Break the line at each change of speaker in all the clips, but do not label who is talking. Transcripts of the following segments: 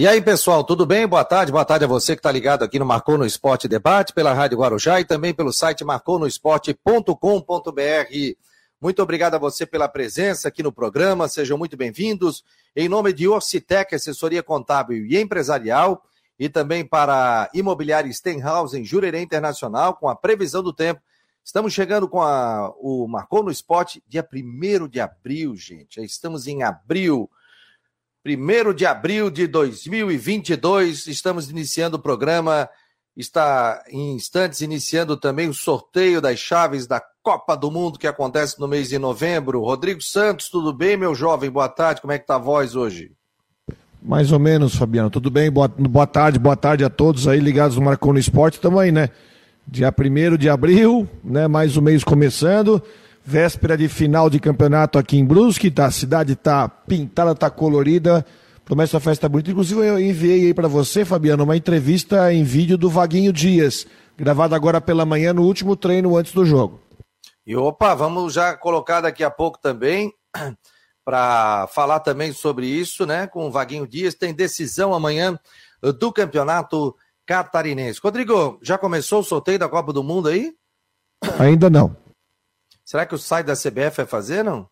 E aí, pessoal, tudo bem? Boa tarde. Boa tarde a você que está ligado aqui no Marcou no Esporte Debate, pela Rádio Guarujá e também pelo site marconosport.com.br. Muito obrigado a você pela presença aqui no programa. Sejam muito bem-vindos. Em nome de Orcitec, assessoria contábil e empresarial, e também para Imobiliária Stenhouse em Jurerê Internacional, com a previsão do tempo. Estamos chegando com a, o Marcou no Esporte dia 1 de abril, gente. Estamos em abril. 1 de abril de 2022, estamos iniciando o programa. Está em instantes iniciando também o sorteio das chaves da Copa do Mundo que acontece no mês de novembro. Rodrigo Santos, tudo bem, meu jovem? Boa tarde, como é que tá a voz hoje?
Mais ou menos, Fabiano. Tudo bem? Boa, boa tarde, boa tarde a todos aí ligados no Marcou Esporte também, né? Dia 1 de abril, né? Mais um mês começando. Véspera de final de campeonato aqui em Brusque, tá? A cidade tá pintada, tá colorida. Promessa uma festa bonita. Inclusive, eu enviei aí para você, Fabiano, uma entrevista em vídeo do Vaguinho Dias, gravada agora pela manhã no último treino antes do jogo.
E opa, vamos já colocar daqui a pouco também para falar também sobre isso, né? Com o Vaguinho Dias, tem decisão amanhã do campeonato catarinense. Rodrigo, já começou o sorteio da Copa do Mundo aí?
Ainda não.
Será que o site da CBF vai fazer, não?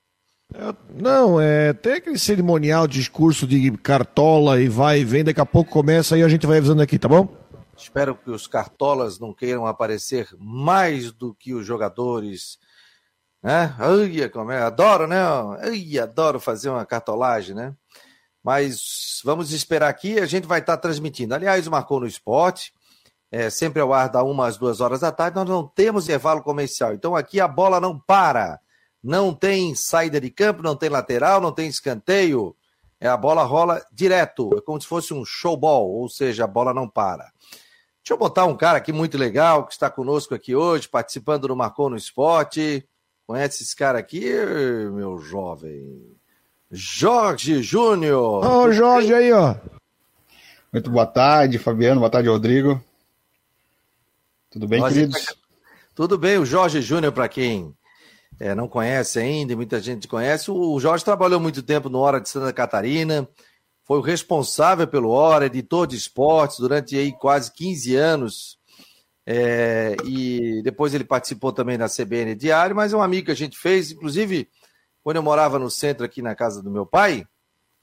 É, não, é, tem aquele cerimonial, discurso de cartola e vai e vem, daqui a pouco começa e a gente vai avisando aqui, tá bom?
Espero que os cartolas não queiram aparecer mais do que os jogadores. Né? Ai, como é, adoro, né? Ai, adoro fazer uma cartolagem, né? Mas vamos esperar aqui, a gente vai estar transmitindo. Aliás, marcou no esporte é, sempre ao ar da uma às duas horas da tarde, nós não temos intervalo comercial. Então aqui a bola não para. Não tem saída de campo, não tem lateral, não tem escanteio. É, a bola rola direto. É como se fosse um showball, ou seja, a bola não para. Deixa eu botar um cara aqui muito legal que está conosco aqui hoje, participando do Marcou no Esporte. Conhece esse cara aqui, meu jovem? Jorge Júnior.
Ô, oh, Jorge aí, ó.
Muito boa tarde, Fabiano. Boa tarde, Rodrigo. Tudo bem, Nós queridos?
Tudo bem, o Jorge Júnior, para quem é, não conhece ainda, e muita gente conhece, o Jorge trabalhou muito tempo no Hora de Santa Catarina, foi o responsável pelo Hora, editor de esportes durante aí quase 15 anos. É, e depois ele participou também da CBN Diário, mas é um amigo que a gente fez, inclusive quando eu morava no centro aqui na casa do meu pai,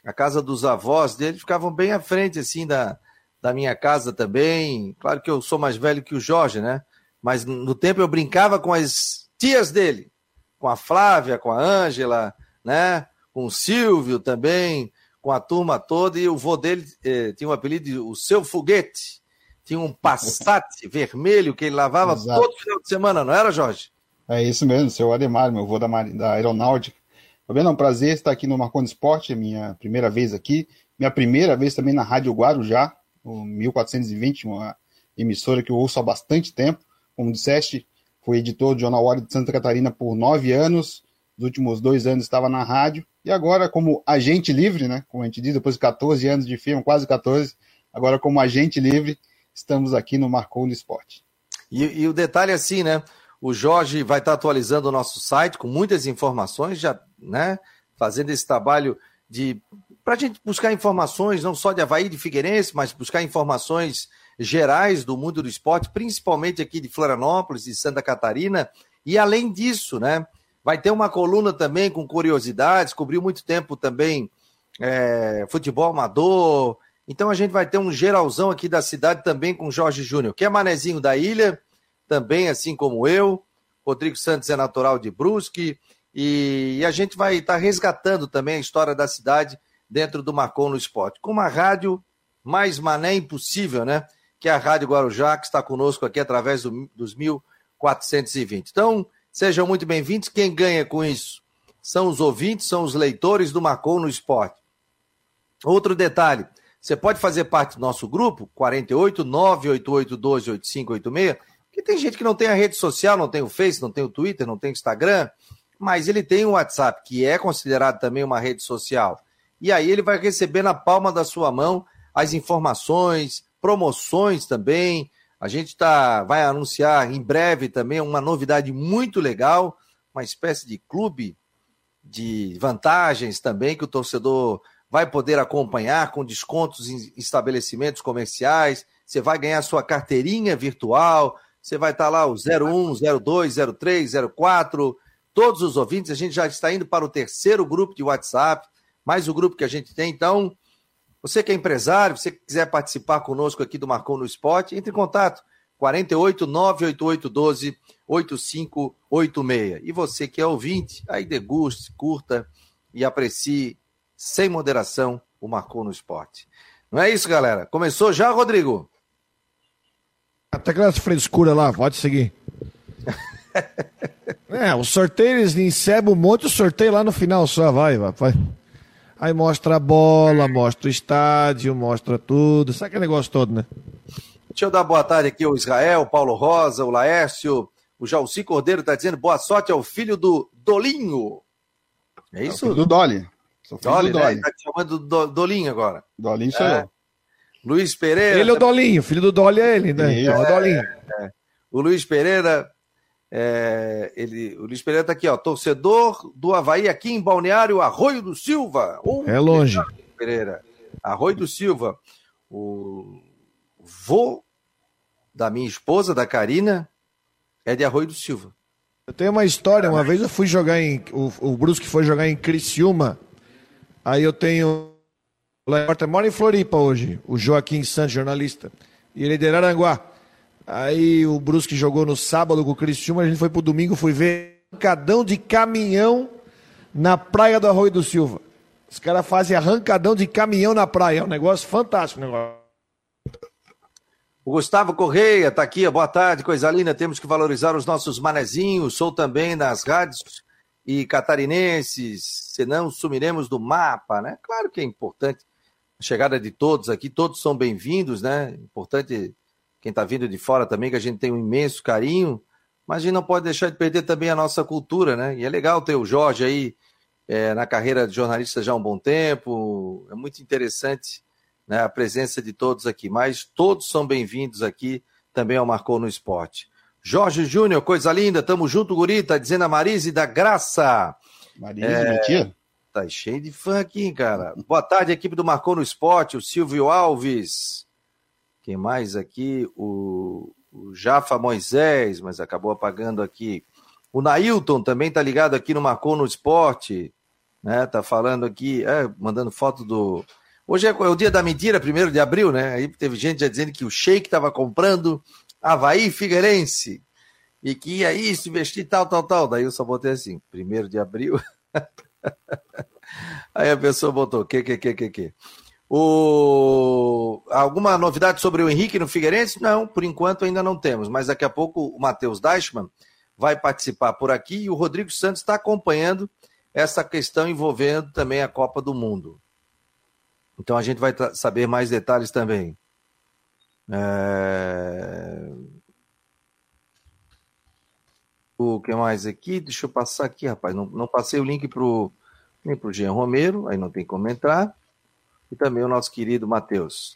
a casa dos avós dele ficavam bem à frente assim da, da minha casa também. Claro que eu sou mais velho que o Jorge, né? Mas no tempo eu brincava com as tias dele, com a Flávia, com a Ângela, né? Com o Silvio também, com a turma toda. E o vô dele eh, tinha um apelido de o seu foguete. Tinha um Passat vermelho que ele lavava Exato. todo final de semana, não era, Jorge?
É isso mesmo, seu Ademar, meu vô da, da Aeronáutica. Fabiano, é um prazer estar aqui no Marconi Esporte, minha primeira vez aqui, minha primeira vez também na Rádio Guarujá, o 1420, uma emissora que eu ouço há bastante tempo. Como disseste, fui editor do Jornal Hora de Santa Catarina por nove anos. Nos últimos dois anos estava na rádio. E agora, como agente livre, né? Como a gente diz, depois de 14 anos de firma, quase 14, agora como agente livre, estamos aqui no Marcou no Esporte.
E, e, o detalhe é assim, né? O Jorge vai estar atualizando o nosso site com muitas informações, já, né? Fazendo esse trabalho de para a gente buscar informações não só de Havaí, de Figueirense, mas buscar informações gerais do mundo do esporte, principalmente aqui de Florianópolis e Santa Catarina. E além disso, né, vai ter uma coluna também com curiosidades, cobriu muito tempo também é, futebol amador. Então a gente vai ter um geralzão aqui da cidade também com Jorge Júnior, que é manezinho da ilha, também assim como eu. Rodrigo Santos é natural de Brusque. E, e a gente vai estar tá resgatando também a história da cidade dentro do Marcon no Esporte. Com uma rádio mais mané impossível, né? Que é a Rádio Guarujá, que está conosco aqui através do, dos 1420. Então, sejam muito bem-vindos. Quem ganha com isso são os ouvintes, são os leitores do Marcon no Esporte. Outro detalhe, você pode fazer parte do nosso grupo, 48 988 12 8586, que tem gente que não tem a rede social, não tem o Face, não tem o Twitter, não tem o Instagram, mas ele tem o WhatsApp, que é considerado também uma rede social e aí ele vai receber na palma da sua mão as informações, promoções também. A gente tá, vai anunciar em breve também uma novidade muito legal, uma espécie de clube de vantagens também que o torcedor vai poder acompanhar com descontos em estabelecimentos comerciais, você vai ganhar sua carteirinha virtual, você vai estar lá o 01, 02, 03, 04, todos os ouvintes, a gente já está indo para o terceiro grupo de WhatsApp, mais o grupo que a gente tem, então, você que é empresário, você que quiser participar conosco aqui do Marcou no Esporte, entre em contato, 48 98812 8586. E você que é ouvinte, aí deguste, curta e aprecie sem moderação o Marcou no Esporte. Não é isso, galera? Começou já, Rodrigo?
Até aquelas frescuras lá, pode seguir. é, o sorteio eles encebam um monte, o sorteio lá no final só, vai, vai. Aí mostra a bola, mostra o estádio, mostra tudo, sabe aquele negócio todo, né?
Deixa eu dar boa tarde aqui ao Israel, o Paulo Rosa, o Laércio, o Jalci Cordeiro está dizendo boa sorte ao filho do Dolinho. É isso? É
do Dolly.
Sou filho Dolly, do Dolly. Né? Tá te chamando do Dolinho agora.
Dolinho sou é. eu.
Luiz Pereira.
Ele é o Dolinho, filho do Dolly é ele, né? É,
é o Dolinho. É. O Luiz Pereira, é, ele, o Luiz Pereira está aqui, ó, torcedor do Havaí aqui em Balneário Arroio do Silva.
É longe.
Pereira. Arroio do Silva. O vô da minha esposa, da Karina, é de Arroio do Silva.
Eu tenho uma história, uma vez eu fui jogar em. O, o Brusque foi jogar em Criciúma. Aí eu tenho o mora em Floripa hoje, o Joaquim Santos, jornalista. E ele é de Araranguá. Aí o Brusque jogou no sábado com o Cristiúma, a gente foi pro domingo, fui ver arrancadão de caminhão na praia do Arroio do Silva. Os caras fazem arrancadão de caminhão na praia, é um negócio fantástico. negócio.
O Gustavo Correia está aqui, boa tarde, coisa linda. Temos que valorizar os nossos manezinhos. Sou também nas rádios e catarinenses, senão sumiremos do mapa, né? Claro que é importante chegada de todos aqui, todos são bem-vindos, né? Importante quem está vindo de fora também, que a gente tem um imenso carinho, mas a gente não pode deixar de perder também a nossa cultura, né? E é legal ter o Jorge aí é, na carreira de jornalista já há um bom tempo, é muito interessante né, a presença de todos aqui, mas todos são bem-vindos aqui também ao Marcou no Esporte. Jorge Júnior, coisa linda, tamo junto, guri, tá dizendo a Marise da Graça.
Marise, é... mentira?
Tá cheio de fã aqui, cara. Boa tarde, equipe do Marcou no Esporte, o Silvio Alves. Quem mais aqui? O, o Jafa Moisés, mas acabou apagando aqui. O Nailton também tá ligado aqui no Marcou no Esporte, né? Tá falando aqui, é, mandando foto do. Hoje é, é, o dia da mentira, primeiro de abril, né? Aí teve gente já dizendo que o Sheik tava comprando Havaí Figueirense e que ia isso, investir tal, tal, tal. Daí eu só botei assim, primeiro de abril. Aí a pessoa botou que, que, que, que, que. O... Alguma novidade sobre o Henrique no Figueirense? Não, por enquanto ainda não temos, mas daqui a pouco o Matheus Deichmann vai participar por aqui e o Rodrigo Santos está acompanhando essa questão envolvendo também a Copa do Mundo. Então a gente vai saber mais detalhes também. É... O que mais aqui? Deixa eu passar aqui, rapaz. Não, não passei o link pro, nem pro Jean Romero, aí não tem como entrar. E também o nosso querido Matheus.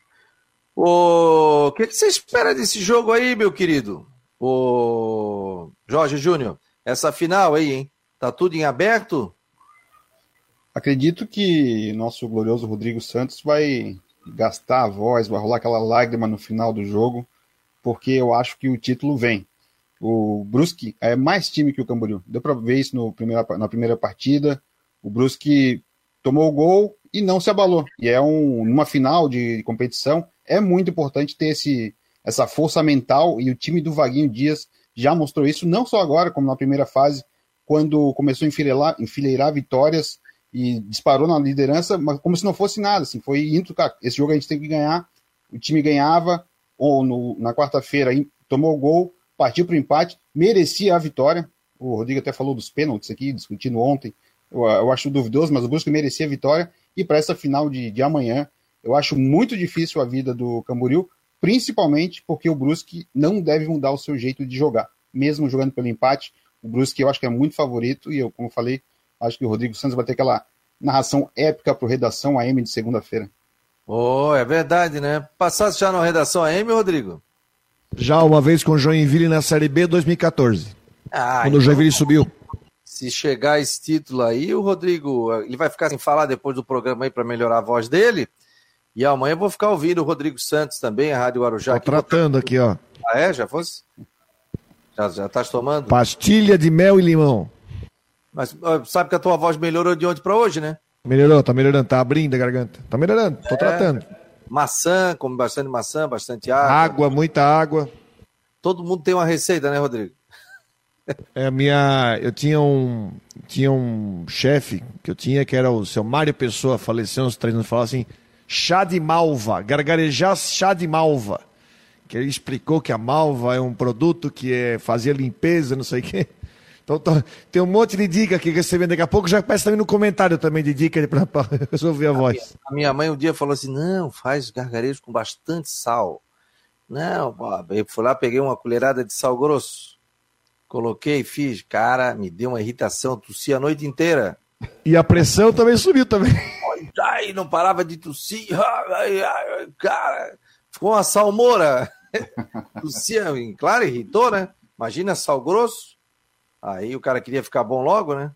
O que, que você espera desse jogo aí, meu querido? O Jorge Júnior, essa final aí, hein? Tá tudo em aberto?
Acredito que nosso glorioso Rodrigo Santos vai gastar a voz, vai rolar aquela lágrima no final do jogo, porque eu acho que o título vem. O Brusque é mais time que o Camboriú. Deu para ver isso primeira, na primeira partida. O Brusque tomou o gol e não se abalou. E é um, numa final de competição, é muito importante ter esse, essa força mental e o time do Vaguinho Dias já mostrou isso, não só agora, como na primeira fase, quando começou a enfileirar, enfileirar vitórias e disparou na liderança, mas como se não fosse nada, assim, foi indo, cara, esse jogo a gente tem que ganhar, o time ganhava, ou no, na quarta-feira tomou o gol, partiu para o empate, merecia a vitória. O Rodrigo até falou dos pênaltis aqui, discutindo ontem. Eu, eu acho duvidoso, mas o Brusque merecia a vitória. E para essa final de, de amanhã, eu acho muito difícil a vida do Camboriú, principalmente porque o Brusque não deve mudar o seu jeito de jogar. Mesmo jogando pelo empate, o Brusque eu acho que é muito favorito e eu, como falei, acho que o Rodrigo Santos vai ter aquela narração épica para o Redação AM de segunda-feira.
Oh, é verdade, né? Passasse já na Redação AM, Rodrigo?
Já uma vez com o Joinville na Série B 2014. Ah, quando então... o Joinville subiu.
Se chegar esse título aí, o Rodrigo, ele vai ficar sem falar depois do programa aí para melhorar a voz dele. E amanhã eu vou ficar ouvindo o Rodrigo Santos também, a Rádio Guarujá.
Tô aqui, tratando aqui, ó.
Ah, é? Já fosse? Já, já estás tomando?
Pastilha de mel e limão.
Mas sabe que a tua voz melhorou de ontem para hoje, né?
Melhorou, tá melhorando, tá abrindo a garganta. Tá melhorando, tô é, tratando.
Maçã, come bastante maçã, bastante água.
Água, muita água.
Todo mundo tem uma receita, né, Rodrigo?
É, minha, eu tinha um, tinha um chefe que eu tinha que era o seu Mário Pessoa, faleceu uns três anos, falava assim, chá de malva, gargarejar chá de malva. Que ele explicou que a malva é um produto que é, fazia limpeza, não sei o quê. Então tô, tem um monte de dica aqui que vê daqui a pouco, já peço também no comentário também de dica para resolver a, a voz.
Minha, a minha mãe um dia falou assim, não, faz gargarejo com bastante sal. Não, eu fui lá, peguei uma colherada de sal grosso, coloquei, fiz, cara, me deu uma irritação, tossi a noite inteira.
E a pressão também subiu também.
Aí não parava de tossir, cara, ficou uma salmoura. Tossia, claro, irritou, né? Imagina sal grosso. Aí o cara queria ficar bom logo, né?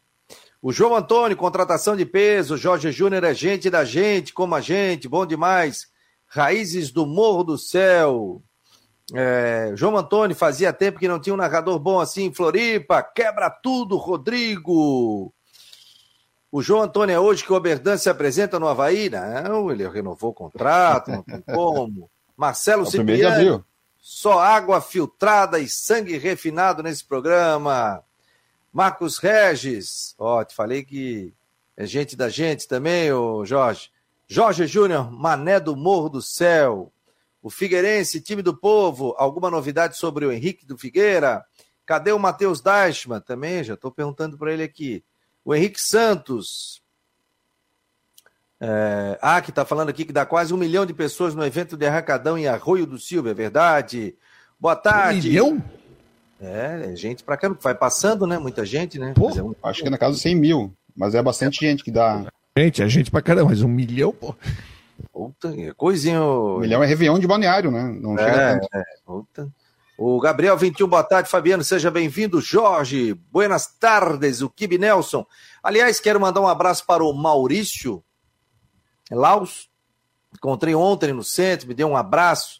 O João Antônio, contratação de peso. Jorge Júnior é gente da gente, como a gente, bom demais. Raízes do Morro do Céu. É, João Antônio, fazia tempo que não tinha um narrador bom assim em Floripa. Quebra tudo, Rodrigo. O João Antônio é hoje que o Oberdan se apresenta no Havaí? Não, ele renovou o contrato, não tem como. Marcelo é Cipriano, só água filtrada e sangue refinado nesse programa. Marcos Regis, ó, te falei que é gente da gente também, ô Jorge. Jorge Júnior, Mané do Morro do Céu. O Figueirense, time do povo, alguma novidade sobre o Henrique do Figueira? Cadê o Matheus Deichmann? Também, já estou perguntando para ele aqui. O Henrique Santos. É, ah, que está falando aqui que dá quase um milhão de pessoas no evento de Arracadão em Arroio do Silva, é verdade? Boa tarde.
Um milhão?
É, é gente pra cá, vai passando, né? Muita gente, né?
Pô, é um... Acho que é na casa de 100 mil, mas é bastante gente que dá.
Gente, é gente pra caramba, mas um milhão, pô.
Puta, é coisinha. Um
milhão é Réveillon de balneário, né? Não
é, chega tanto. É, puta. O Gabriel 21, boa tarde, Fabiano, seja bem-vindo. Jorge, buenas tardes, o Kibe Nelson. Aliás, quero mandar um abraço para o Maurício Laus. Encontrei ontem no centro, me deu um abraço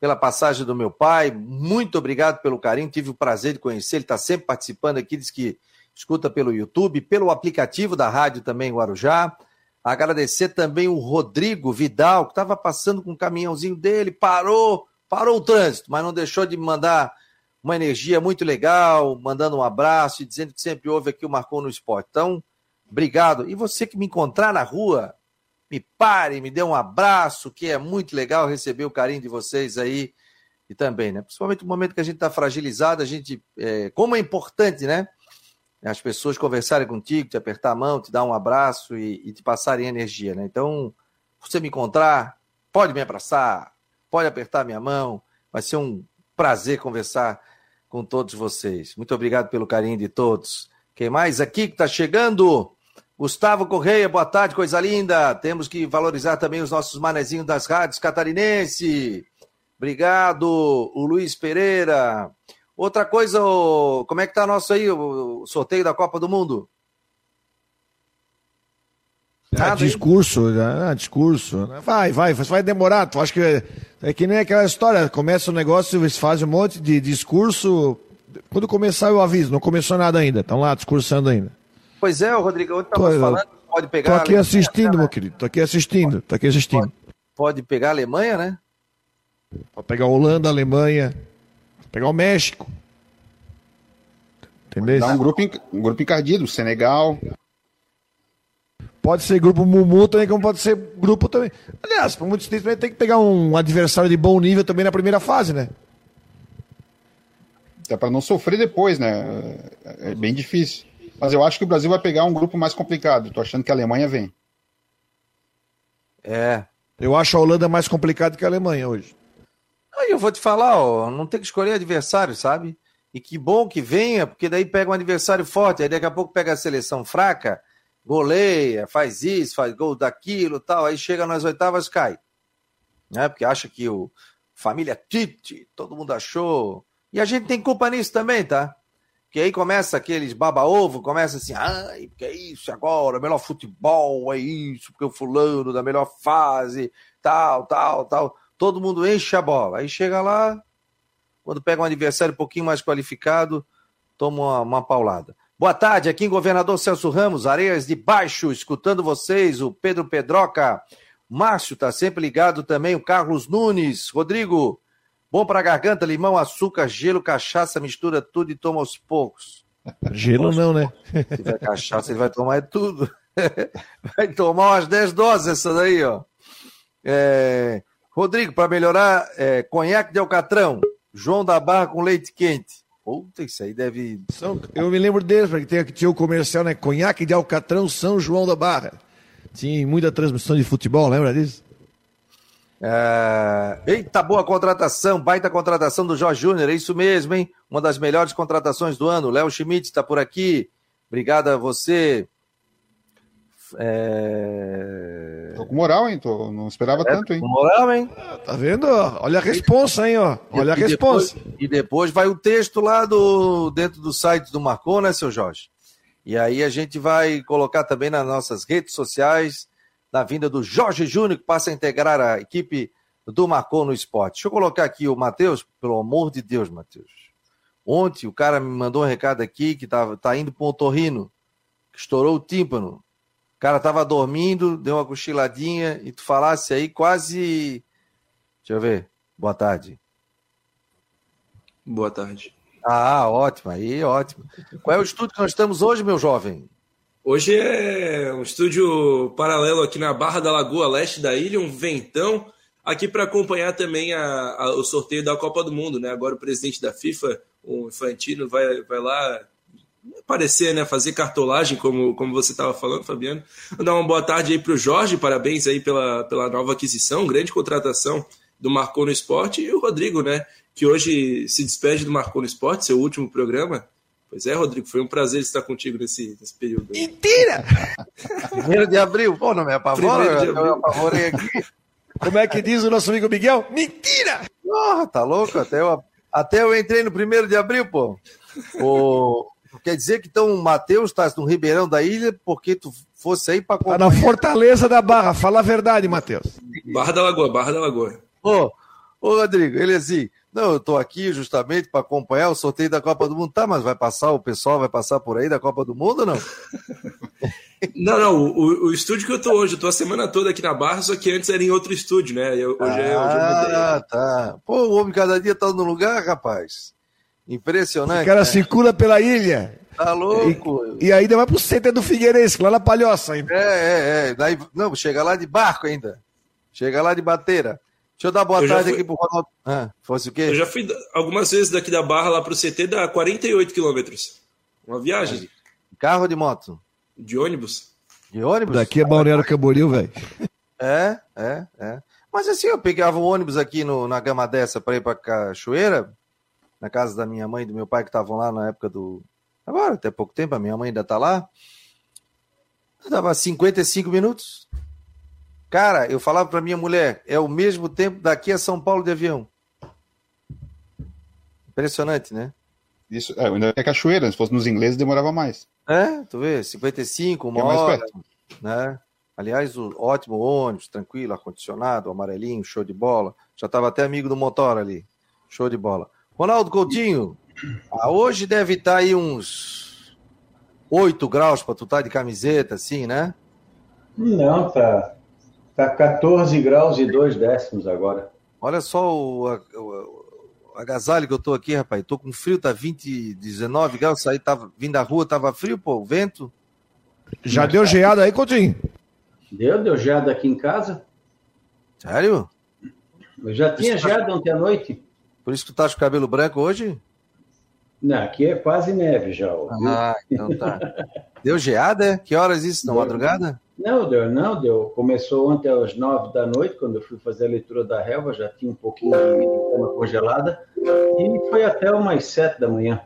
pela passagem do meu pai. Muito obrigado pelo carinho, tive o prazer de conhecer. Ele está sempre participando aqui, diz que escuta pelo YouTube, pelo aplicativo da rádio também, Guarujá. Agradecer também o Rodrigo Vidal, que estava passando com o caminhãozinho dele, parou parou o trânsito, mas não deixou de mandar uma energia muito legal, mandando um abraço e dizendo que sempre ouve aqui o Marcou no Esporte. Então, obrigado. E você que me encontrar na rua, me pare, me dê um abraço, que é muito legal receber o carinho de vocês aí e também, né? Principalmente no momento que a gente está fragilizado, a gente. É, como é importante, né? As pessoas conversarem contigo, te apertar a mão, te dar um abraço e, e te passarem energia, né? Então, você me encontrar, pode me abraçar, pode apertar minha mão. Vai ser um prazer conversar com todos vocês. Muito obrigado pelo carinho de todos. Quem mais aqui que está chegando? Gustavo Correia, boa tarde, coisa linda. Temos que valorizar também os nossos manezinhos das rádios catarinense. Obrigado, o Luiz Pereira. Outra coisa, como é que tá nosso aí, o sorteio da Copa do Mundo?
Ah, discurso, ah, discurso. Vai, vai, vai demorar. Tu acha que é, é que nem aquela história, começa o negócio, eles fazem um monte de discurso. Quando começar eu aviso, não começou nada ainda, estão lá discursando ainda.
Pois é, Rodrigo, eu estava falando, pode pegar.
Tô aqui assistindo, meu querido, tô aqui assistindo, tô aqui assistindo. Pode,
pode pegar a Alemanha, né?
Pode pegar a Holanda, a Alemanha, pegar o México.
Entendeu? Dá um grupo, um grupo encardido, Senegal.
Pode ser grupo Mumu também, como pode ser grupo também. Aliás, para muitos times tem que pegar um adversário de bom nível também na primeira fase, né?
É para não sofrer depois, né? É bem difícil. Mas eu acho que o Brasil vai pegar um grupo mais complicado. Tô achando que a Alemanha vem.
É. Eu acho a Holanda mais complicada que a Alemanha hoje.
Aí eu vou te falar, ó, não tem que escolher adversário, sabe? E que bom que venha, porque daí pega um adversário forte, aí daqui a pouco pega a seleção fraca, goleia, faz isso, faz gol daquilo tal, aí chega nas oitavas cai. Né? Porque acha que o família Tite, todo mundo achou. E a gente tem culpa nisso também, tá? que aí começa aqueles baba-ovo, começa assim, ai, que é isso agora, melhor futebol, é isso, porque o fulano da melhor fase, tal, tal, tal. Todo mundo enche a bola. Aí chega lá, quando pega um adversário um pouquinho mais qualificado, toma uma, uma paulada. Boa tarde, aqui em Governador Celso Ramos, Areias de Baixo, escutando vocês, o Pedro Pedroca. Márcio tá sempre ligado também, o Carlos Nunes. Rodrigo, Bom para garganta, limão, açúcar, gelo, cachaça, mistura tudo e toma aos poucos.
Gelo não, né?
Se tiver cachaça, ele vai tomar é tudo. vai tomar umas 10 doses essa daí, ó. É... Rodrigo, para melhorar, é... conhaque de alcatrão, João da Barra com leite quente. Puta, isso aí deve.
São... Eu me lembro deles, porque tinha, tinha o comercial, né? Conhaque de alcatrão, São João da Barra. Tinha muita transmissão de futebol, lembra disso?
É... Eita, boa contratação, baita contratação do Jorge Júnior, é isso mesmo, hein? Uma das melhores contratações do ano. Léo Schmidt está por aqui. Obrigado a você.
É... Tô com moral, hein? Tô... Não esperava é, tanto, hein? Com
moral, hein?
Ah, tá vendo? Olha a responsa, hein? Ó. Olha a responsa.
Depois, e depois vai o texto lá do dentro do site do Marcon, né, seu Jorge? E aí a gente vai colocar também nas nossas redes sociais da vinda do Jorge Júnior, que passa a integrar a equipe do Marcou no Esporte. Deixa eu colocar aqui o Matheus, pelo amor de Deus, Matheus. Ontem o cara me mandou um recado aqui que tá, tá indo para um torrino, que estourou o tímpano. O cara tava dormindo, deu uma cochiladinha e tu falasse aí quase. Deixa eu ver. Boa tarde.
Boa tarde.
Ah, ótimo, aí ótimo. Qual é o estudo que nós estamos hoje, meu jovem?
Hoje é um estúdio paralelo aqui na Barra da Lagoa Leste da ilha, um ventão, aqui para acompanhar também a, a, o sorteio da Copa do Mundo. Né? Agora o presidente da FIFA, o Infantino, vai, vai lá aparecer, né? fazer cartolagem, como, como você estava falando, Fabiano. Vou dar uma boa tarde aí para o Jorge, parabéns aí pela, pela nova aquisição, grande contratação do Marcou no Esporte, e o Rodrigo, né? que hoje se despede do Marcou no Esporte, seu último programa. Pois é, Rodrigo, foi um prazer estar contigo nesse, nesse período.
Mentira! Primeiro de abril, pô, não me apavora, eu, eu apavorei aqui.
Como é que diz o nosso amigo Miguel? Mentira!
Porra, tá louco? Até eu, até eu entrei no primeiro de abril, pô. O, quer dizer que então o Matheus tá no Ribeirão da Ilha porque tu fosse aí para
Tá na Fortaleza da Barra, fala a verdade, Matheus.
Barra da Lagoa, Barra da Lagoa.
Ô, ô Rodrigo, ele assim, não, eu estou aqui justamente para acompanhar o sorteio da Copa do Mundo. Tá, mas vai passar, o pessoal vai passar por aí da Copa do Mundo ou não?
não, não, o, o, estúdio que eu estou hoje, eu estou a semana toda aqui na Barra, só que antes era em outro estúdio, né? Eu, hoje ah, é, hoje
ah, tá. Pô, o homem cada dia está no lugar, rapaz. Impressionante.
O cara né? circula pela ilha.
Tá louco.
E, e ainda vai pro centro do Figueirense, lá na Palhoça ainda.
É, é, é. Daí, não, chega lá de barco ainda. Chega lá de bateira. Deixa eu dar boa eu tarde fui... aqui pro Ronaldo. Ah, fosse o quê?
Eu já fui algumas vezes daqui da Barra lá pro CT, dá 48 quilômetros. Uma viagem.
Carro ou de moto?
De ônibus.
De ônibus?
Daqui é Balneário Camboriú, velho.
É, é, é. Mas assim, eu pegava o ônibus aqui no, na gama dessa para ir pra Cachoeira, na casa da minha mãe e do meu pai que estavam lá na época do. Agora, até pouco tempo, a minha mãe ainda tá lá. Dava 55 minutos. Cara, eu falava para minha mulher, é o mesmo tempo daqui a São Paulo de avião. Impressionante, né?
Isso, é, ainda é cachoeira, se fosse nos ingleses demorava mais.
É, tu vê, 55, uma é mais hora, perto. né? Aliás, o ótimo ônibus, tranquilo, ar-condicionado, amarelinho, show de bola. Já estava até amigo do motor ali. Show de bola. Ronaldo Coutinho, ah, hoje deve estar tá aí uns 8 graus para tu estar tá de camiseta, assim, né?
Não, tá Está 14 graus e 2 décimos agora.
Olha só o, o, o agasalho que eu tô aqui, rapaz. Tô com frio, tá 20, 19 graus. Saí, tava, vindo da rua, tava frio, pô, o vento.
Já Mas, deu geada aí, Coutinho?
Deu, deu geada aqui em casa.
Sério?
Eu já tinha tá geada ontem à noite.
Por isso que tu tá com cabelo branco hoje?
Não, aqui é quase neve já.
Ah, então tá. deu geada? É? Que horas isso? Na madrugada?
Não, deu, não, deu. Começou ontem às nove da noite, quando eu fui fazer a leitura da relva, já tinha um pouquinho de cama congelada, e foi até umas sete da manhã.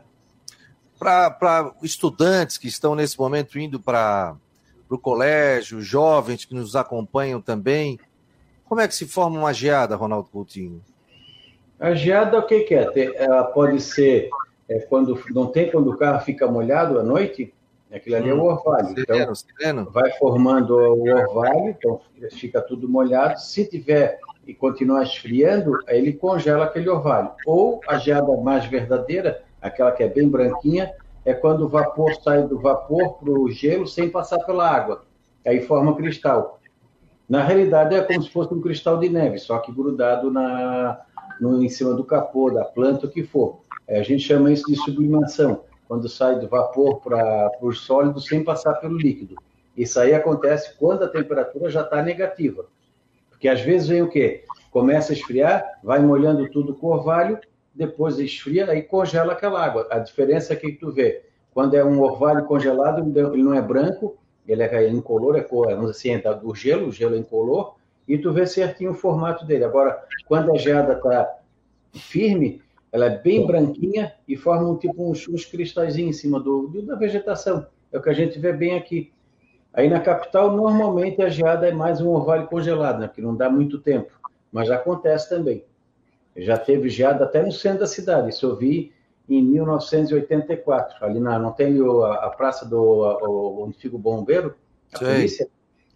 Para estudantes que estão nesse momento indo para o colégio, jovens que nos acompanham também, como é que se forma uma geada, Ronaldo Coutinho?
A geada, o que, que é? Ela pode ser é quando não tem quando o carro fica molhado à noite, aquilo ali hum, é o hum, orvalho. Então, sereno. vai formando o orvalho, então fica tudo molhado. Se tiver e continuar esfriando, aí ele congela aquele orvalho. Ou a geada mais verdadeira, aquela que é bem branquinha, é quando o vapor sai do vapor para o gelo sem passar pela água. Aí forma cristal. Na realidade, é como se fosse um cristal de neve, só que grudado na, no, em cima do capô, da planta, o que for. É, a gente chama isso de sublimação, quando sai do vapor para o sólido sem passar pelo líquido. Isso aí acontece quando a temperatura já está negativa. Porque às vezes vem o quê? Começa a esfriar, vai molhando tudo com orvalho, depois esfria e congela aquela água. A diferença é que tu vê, quando é um orvalho congelado, ele não é branco, ele é incolor, é cor, vamos assim, é do gelo, o gelo é incolor, e tu vê certinho o formato dele. Agora, quando a geada está firme, ela é bem branquinha e forma um tipo uns, uns cristais em cima do, da vegetação. É o que a gente vê bem aqui. Aí na capital, normalmente a geada é mais um orvalho congelado, né? Porque não dá muito tempo. Mas acontece também. Já teve geada até no centro da cidade. Isso eu vi em 1984. Ali na, não tem a, a, praça do o, onde fica o bombeiro, a Sei. polícia?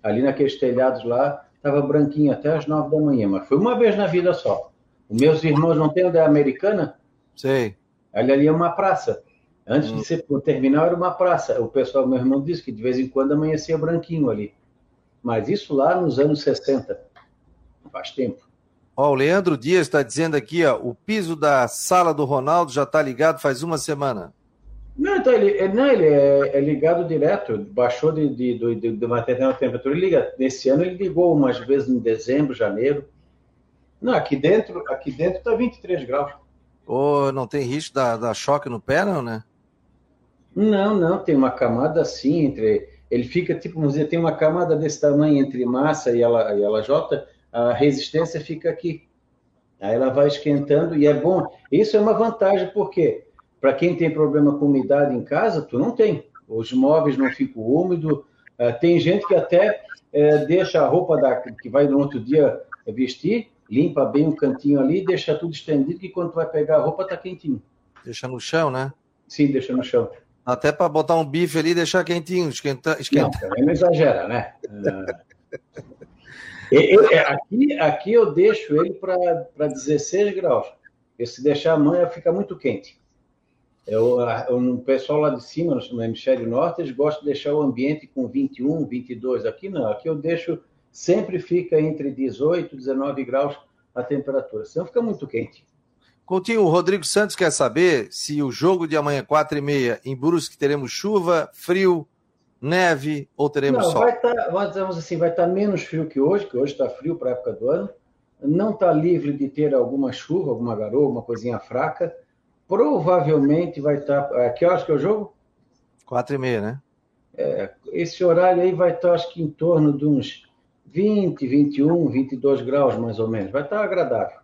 Ali naqueles telhados lá, estava branquinho até as nove da manhã. Mas foi uma vez na vida só. Os meus irmãos não têm da americana?
Sei.
Ali, ali é uma praça. Antes hum. de ser o terminal era uma praça. O pessoal, meu irmão disse que de vez em quando amanhecia branquinho ali. Mas isso lá nos anos 60. Faz tempo.
Ó, o Leandro Dias está dizendo aqui, ó, o piso da sala do Ronaldo já está ligado faz uma semana.
Não, então ele, não, ele é, é ligado direto, baixou de, de, de, de, de material temperatura e liga. Nesse ano ele ligou umas vezes em dezembro, janeiro. Não, aqui dentro, aqui dentro está 23 graus.
Ô, não tem risco da, da choque no pé, não, né?
Não, não, tem uma camada assim entre. Ele fica, tipo, vamos dizer, tem uma camada desse tamanho entre massa e ela, e ela jota, a resistência fica aqui. Aí ela vai esquentando e é bom. Isso é uma vantagem, porque para quem tem problema com umidade em casa, tu não tem. Os móveis não ficam úmidos. Uh, tem gente que até uh, deixa a roupa da, que vai no outro dia vestir, limpa bem o cantinho ali, deixa tudo estendido, que quando tu vai pegar a roupa tá quentinho.
Deixa no chão, né?
Sim, deixa no chão.
Até para botar um bife ali e deixar quentinho, esquenta. esquenta.
Não, também não exagera, né? Eu, é, aqui, aqui eu deixo ele para 16 graus. E se deixar amanhã fica muito quente. Eu, o pessoal lá de cima, no hemisfério norte, eles gostam de deixar o ambiente com 21, 22. Aqui não, aqui eu deixo, sempre fica entre 18 e 19 graus a temperatura, senão fica muito quente.
Coutinho, o Rodrigo Santos quer saber se o jogo de amanhã, 4 e meia, em Brusque, teremos chuva, frio, neve ou teremos
não,
sol?
Vai tá, assim, vai estar tá menos frio que hoje, que hoje está frio para a época do ano. Não está livre de ter alguma chuva, alguma garoa, alguma coisinha fraca. Provavelmente vai estar. Tá, que horas que é o jogo?
Quatro e meia, né?
É, esse horário aí vai estar, acho que em torno de uns 20, 21, 22 graus, mais ou menos. Vai estar agradável.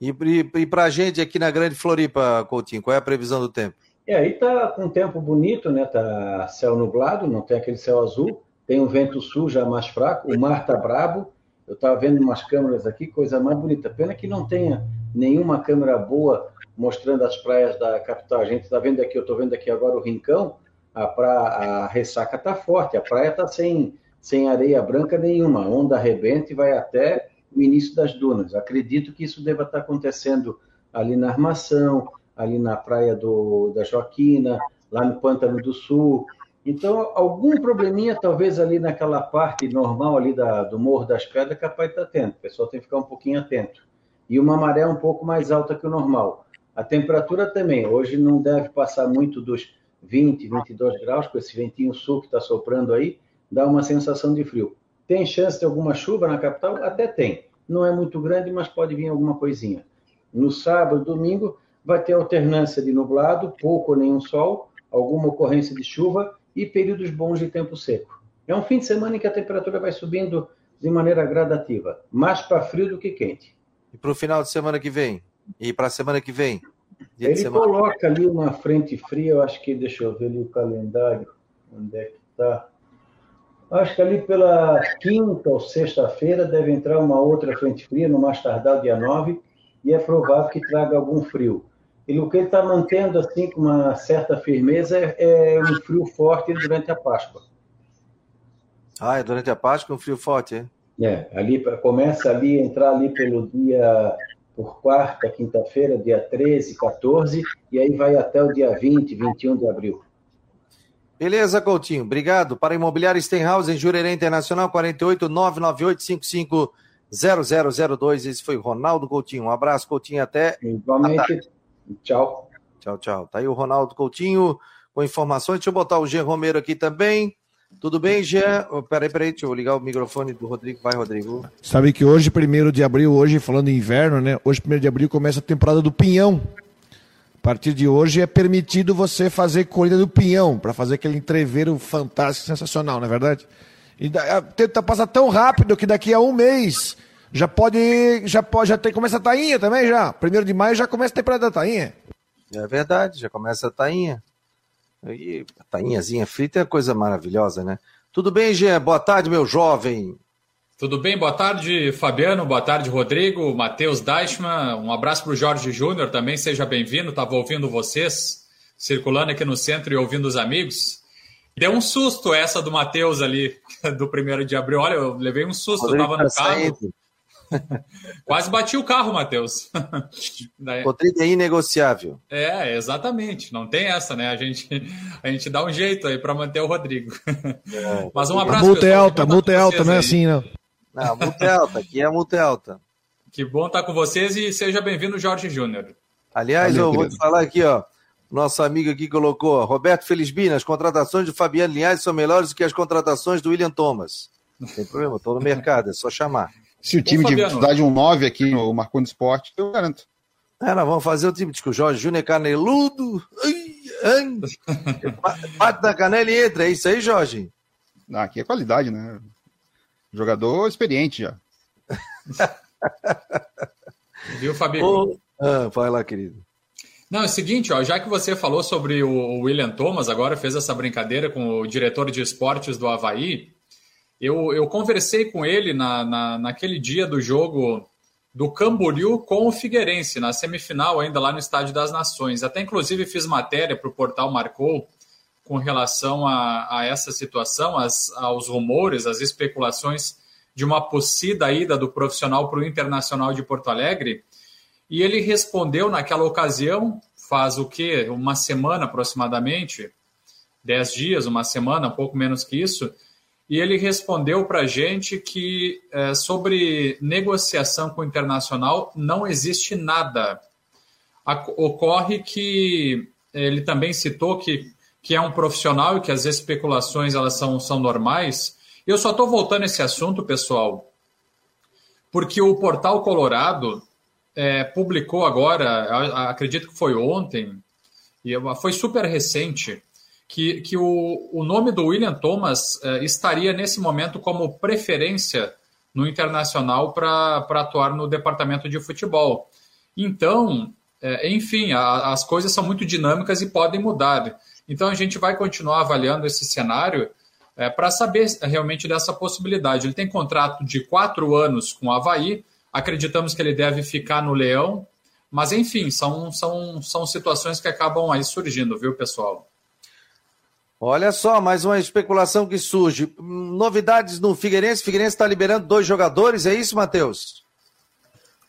E, e, e para a gente aqui na Grande Floripa, Coutinho, qual é a previsão do tempo?
É, aí tá com um tempo bonito, né? Tá céu nublado, não tem aquele céu azul, tem um vento sul já mais fraco, o mar tá brabo. Eu estava vendo umas câmeras aqui, coisa mais bonita. Pena que não tenha nenhuma câmera boa mostrando as praias da capital. A gente está vendo aqui, eu estou vendo aqui agora o Rincão, a, pra, a ressaca tá forte, a praia tá sem, sem areia branca nenhuma, a onda arrebenta e vai até o início das dunas. Acredito que isso deva estar acontecendo ali na armação, ali na praia do, da Joaquina, lá no Pântano do Sul. Então, algum probleminha, talvez ali naquela parte normal ali da, do Morro das Pedras, capaz de estar tendo. O pessoal tem que ficar um pouquinho atento. E uma maré um pouco mais alta que o normal. A temperatura também, hoje não deve passar muito dos 20, 22 graus, com esse ventinho sul que está soprando aí, dá uma sensação de frio. Tem chance de alguma chuva na capital? Até tem. Não é muito grande, mas pode vir alguma coisinha. No sábado, domingo, vai ter alternância de nublado, pouco ou nenhum sol, alguma ocorrência de chuva e períodos bons de tempo seco. É um fim de semana em que a temperatura vai subindo de maneira gradativa, mais para frio do que quente.
E para o final de semana que vem? E para a semana que vem?
Ele coloca ali uma frente fria, eu acho que, deixa eu ver ali o calendário, onde é que está. Acho que ali pela quinta ou sexta-feira deve entrar uma outra frente fria, no mais tardar dia 9, e é provável que traga algum frio. ele, o que ele está mantendo assim com uma certa firmeza é, é, um frio forte durante a Páscoa.
Ah, é durante a Páscoa um frio forte, é?
É, ali começa ali entrar ali pelo dia por quarta, quinta-feira, dia 13, 14, e aí vai até o dia 20, 21 de abril.
Beleza, Coutinho. Obrigado. Para Imobiliário Stenhouse, em Jurerê Internacional, 48 998 0002. Esse foi o Ronaldo Coutinho. Um abraço, Coutinho. Até.
Igualmente. Tchau.
Tchau, tchau. Tá aí o Ronaldo Coutinho com informações. Deixa eu botar o Jean Romero aqui também. Tudo bem, Jean? Oh, peraí, peraí, deixa eu ligar o microfone do Rodrigo. Vai, Rodrigo.
Sabe que hoje, primeiro de abril, hoje falando em inverno, né? Hoje, primeiro de abril, começa a temporada do pinhão. A partir de hoje é permitido você fazer corrida do pinhão, para fazer aquele entreveiro fantástico, sensacional, não é verdade? E tenta passar tão rápido que daqui a um mês já pode, já pode, já tem, começa a tainha também já. Primeiro de maio já começa a temporada da tainha.
É verdade, já começa a tainha. E a tainhazinha frita é coisa maravilhosa, né? Tudo bem, Gê? Boa tarde, meu jovem.
Tudo bem? Boa tarde, Fabiano. Boa tarde, Rodrigo. Matheus Deichmann. Um abraço para o Jorge Júnior também. Seja bem-vindo. Estava ouvindo vocês, circulando aqui no centro e ouvindo os amigos. Deu um susto essa do Matheus ali, do primeiro de abril. Olha, eu levei um susto. Estava no tá carro. Quase bati o carro, Matheus.
Rodrigo é inegociável.
É, exatamente. Não tem essa, né? A gente, a gente dá um jeito aí para manter o Rodrigo. É. Mas um abraço.
A multa é alta, multa é alta, não é assim, não.
Não, multa é alta, aqui é multa é alta.
Que bom estar com vocês e seja bem-vindo, Jorge Júnior.
Aliás, Valeu, eu vou te falar aqui, ó. Nosso amigo aqui colocou, Roberto Felizbina, as contratações de Fabiano Linhares são melhores do que as contratações do William Thomas. Não tem problema, estou no mercado, é só chamar.
Se o time de de um 9 aqui no Marconi Esporte, eu garanto.
É, nós vamos fazer o time de que o Jorge Júnior é caneludo. Ai, ai. Bate na canela e entra. É isso aí, Jorge?
Ah, aqui é qualidade, né? Jogador experiente já.
Viu, Fabinho?
Ah, vai lá, querido.
Não, é o seguinte, ó, já que você falou sobre o William Thomas, agora fez essa brincadeira com o diretor de esportes do Havaí, eu, eu conversei com ele na, na, naquele dia do jogo do Camboriú com o Figueirense, na semifinal, ainda lá no Estádio das Nações. Até inclusive fiz matéria para o portal Marcou com relação a, a essa situação, as, aos rumores, as especulações de uma possível ida do profissional para o Internacional de Porto Alegre. E ele respondeu naquela ocasião, faz o quê? Uma semana aproximadamente, dez dias, uma semana, pouco menos que isso, e ele respondeu para a gente que é, sobre negociação com o internacional não existe nada. ocorre que ele também citou que, que é um profissional e que as especulações elas são, são normais. Eu só estou voltando a esse assunto, pessoal, porque o Portal Colorado é, publicou agora, acredito que foi ontem, e foi super recente, que, que o, o nome do William Thomas eh, estaria nesse momento como preferência no internacional para atuar no departamento de futebol. Então, eh, enfim, a, as coisas são muito dinâmicas e podem mudar. Então, a gente vai continuar avaliando esse cenário eh, para saber realmente dessa possibilidade. Ele tem contrato de quatro anos com o Havaí, acreditamos que ele deve ficar no Leão, mas enfim, são, são, são situações que acabam aí surgindo, viu, pessoal?
Olha só, mais uma especulação que surge. Novidades no Figueirense. Figueirense está liberando dois jogadores, é isso, Matheus?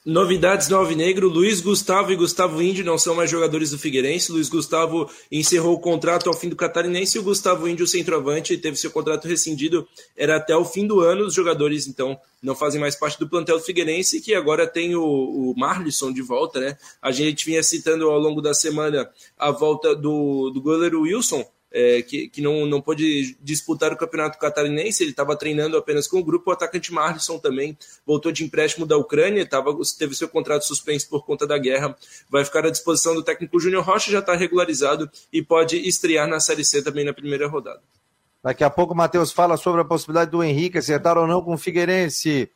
Novidades no Alvinegro, Luiz Gustavo e Gustavo Índio não são mais jogadores do Figueirense. Luiz Gustavo encerrou o contrato ao fim do Catarinense e o Gustavo Índio, centroavante, teve seu contrato rescindido, era até o fim do ano. Os jogadores, então, não fazem mais parte do plantel do Figueirense, que agora tem o, o Marlisson de volta, né? A gente vinha citando ao longo da semana a volta do, do goleiro Wilson, é, que, que não, não pôde disputar o campeonato catarinense, ele estava treinando apenas com o grupo. O atacante Marlisson também voltou de empréstimo da Ucrânia, tava, teve seu contrato suspenso por conta da guerra, vai ficar à disposição do técnico Júnior Rocha, já está regularizado e pode estrear na Série C também na primeira rodada.
Daqui a pouco o Matheus fala sobre a possibilidade do Henrique acertar ou não com o Figueirense.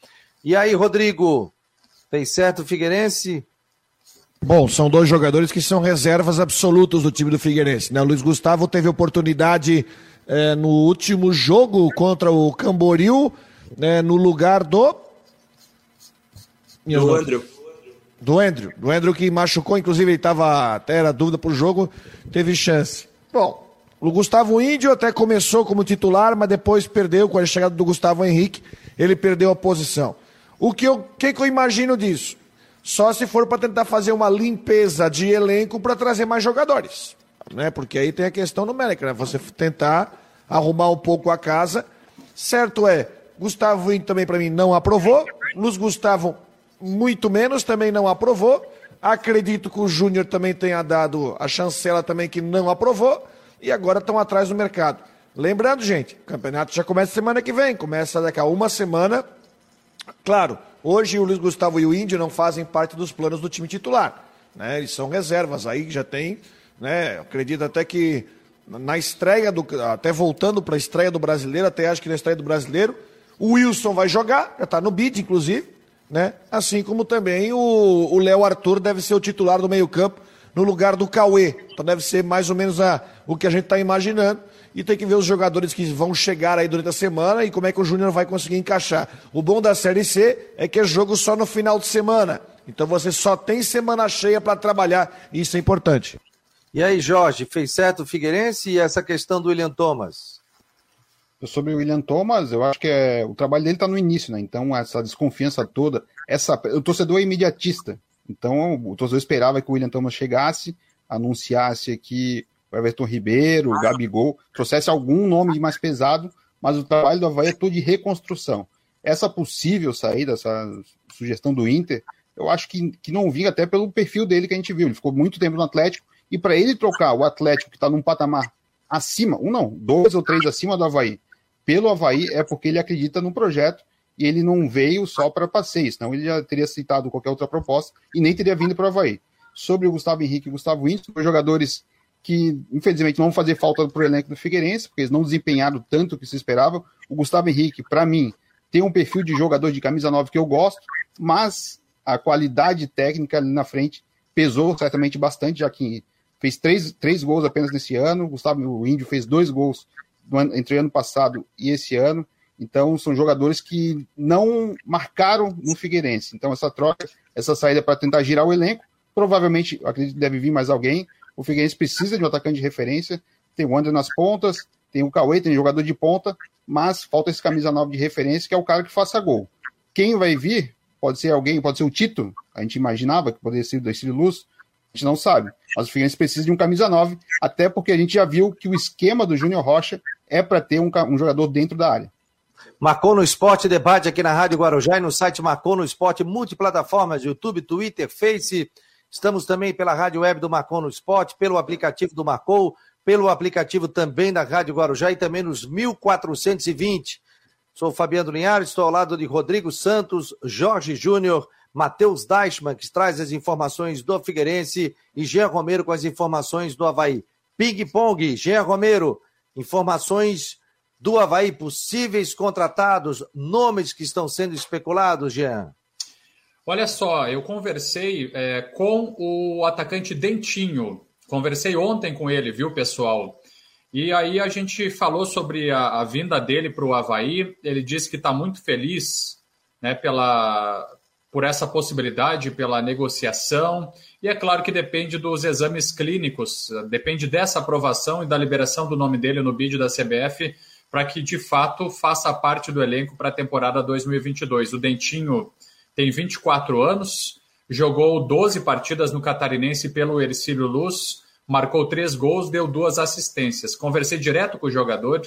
E aí, Rodrigo? Fez certo o Figueirense?
Bom, são dois jogadores que são reservas absolutas do time do Figueirense. Né? O Luiz Gustavo teve oportunidade é, no último jogo contra o Camboriú, né, no lugar do.
Do Andrew.
Do Andrew. Do Andrew que machucou, inclusive ele estava até era dúvida pro jogo, teve chance. Bom, o Gustavo Índio até começou como titular, mas depois perdeu com a chegada do Gustavo Henrique, ele perdeu a posição. O que eu, que, que eu imagino disso? Só se for para tentar fazer uma limpeza de elenco para trazer mais jogadores. Né? Porque aí tem a questão numérica, né? Você tentar arrumar um pouco a casa. Certo é, Gustavo também para mim não aprovou. Luiz Gustavo muito menos, também não aprovou. Acredito que o Júnior também tenha dado a chancela também que não aprovou. E agora estão atrás do mercado. Lembrando, gente, o campeonato já começa semana que vem. Começa daqui a uma semana. Claro, hoje o Luiz Gustavo e o Índio não fazem parte dos planos do time titular. Né? Eles são reservas. Aí já tem, né? Acredito até que na estreia do. Até voltando para a estreia do brasileiro, até acho que na estreia do brasileiro, o Wilson vai jogar, já está no bid, inclusive, né? Assim como também o Léo Arthur deve ser o titular do meio-campo no lugar do Cauê. Então deve ser mais ou menos a, o que a gente está imaginando. E tem que ver os jogadores que vão chegar aí durante a semana e como é que o Júnior vai conseguir encaixar. O bom da Série C é que é jogo só no final de semana. Então você só tem semana cheia para trabalhar. E isso é importante.
E aí, Jorge, fez certo o Figueirense e essa questão do William Thomas?
Sobre o William Thomas, eu acho que é, o trabalho dele está no início, né? Então, essa desconfiança toda, essa, o torcedor é imediatista. Então, o torcedor esperava que o William Thomas chegasse, anunciasse aqui o Everton Ribeiro, o Gabigol, trouxesse algum nome mais pesado, mas o trabalho do Havaí é todo de reconstrução. Essa possível saída, essa sugestão do Inter, eu acho que, que não vinha até pelo perfil dele que a gente viu. Ele ficou muito tempo no Atlético, e para ele trocar o Atlético, que está num patamar acima, um não, dois ou três acima do Havaí, pelo Havaí, é porque ele acredita no projeto e ele não veio só para passeio, senão ele já teria aceitado qualquer outra proposta e nem teria vindo para o Havaí. Sobre o Gustavo Henrique e o Gustavo Winston, jogadores que, infelizmente, não vão fazer falta para o elenco do Figueirense, porque eles não desempenharam tanto o que se esperava. O Gustavo Henrique, para mim, tem um perfil de jogador de camisa 9 que eu gosto, mas a qualidade técnica ali na frente pesou certamente bastante, já que fez três, três gols apenas nesse ano. Gustavo o Índio fez dois gols entre ano passado e esse ano. Então, são jogadores que não marcaram no Figueirense. Então, essa troca, essa saída para tentar girar o elenco, provavelmente, acredito que deve vir mais alguém. O Figueirense precisa de um atacante de referência. Tem o André nas pontas, tem o Cauê, tem jogador de ponta, mas falta esse camisa 9 de referência, que é o cara que faça gol. Quem vai vir pode ser alguém, pode ser o Tito, a gente imaginava que poderia ser do Estilo Luz, a gente não sabe. Mas o Figueirense precisa de um camisa 9, até porque a gente já viu que o esquema do Júnior Rocha é para ter um, um, jogador dentro da área.
Marcou no Esporte, debate aqui na Rádio Guarujá e no site Marcou no Esporte, multiplataformas, YouTube, Twitter, Face. Estamos também pela rádio web do Marcou no Esporte, pelo aplicativo do Marcou, pelo aplicativo também da Rádio Guarujá e também nos 1420. Sou Fabiano Linhares, estou ao lado de Rodrigo Santos, Jorge Júnior, Matheus Deichmann, que traz as informações do Figueirense, e Jean Romero com as informações do Havaí. Ping Pong, Jean Romero, informações do Havaí, possíveis contratados, nomes que estão sendo especulados, Jean.
Olha só, eu conversei é, com o atacante Dentinho. Conversei ontem com ele, viu, pessoal? E aí a gente falou sobre a, a vinda dele para o Havaí. Ele disse que está muito feliz né, pela, por essa possibilidade, pela negociação. E é claro que depende dos exames clínicos, depende dessa aprovação e da liberação do nome dele no bid da CBF para que de fato faça parte do elenco para a temporada 2022. O Dentinho tem 24 anos, jogou 12 partidas no Catarinense pelo Ercílio Luz, marcou três gols, deu duas assistências. Conversei direto com o jogador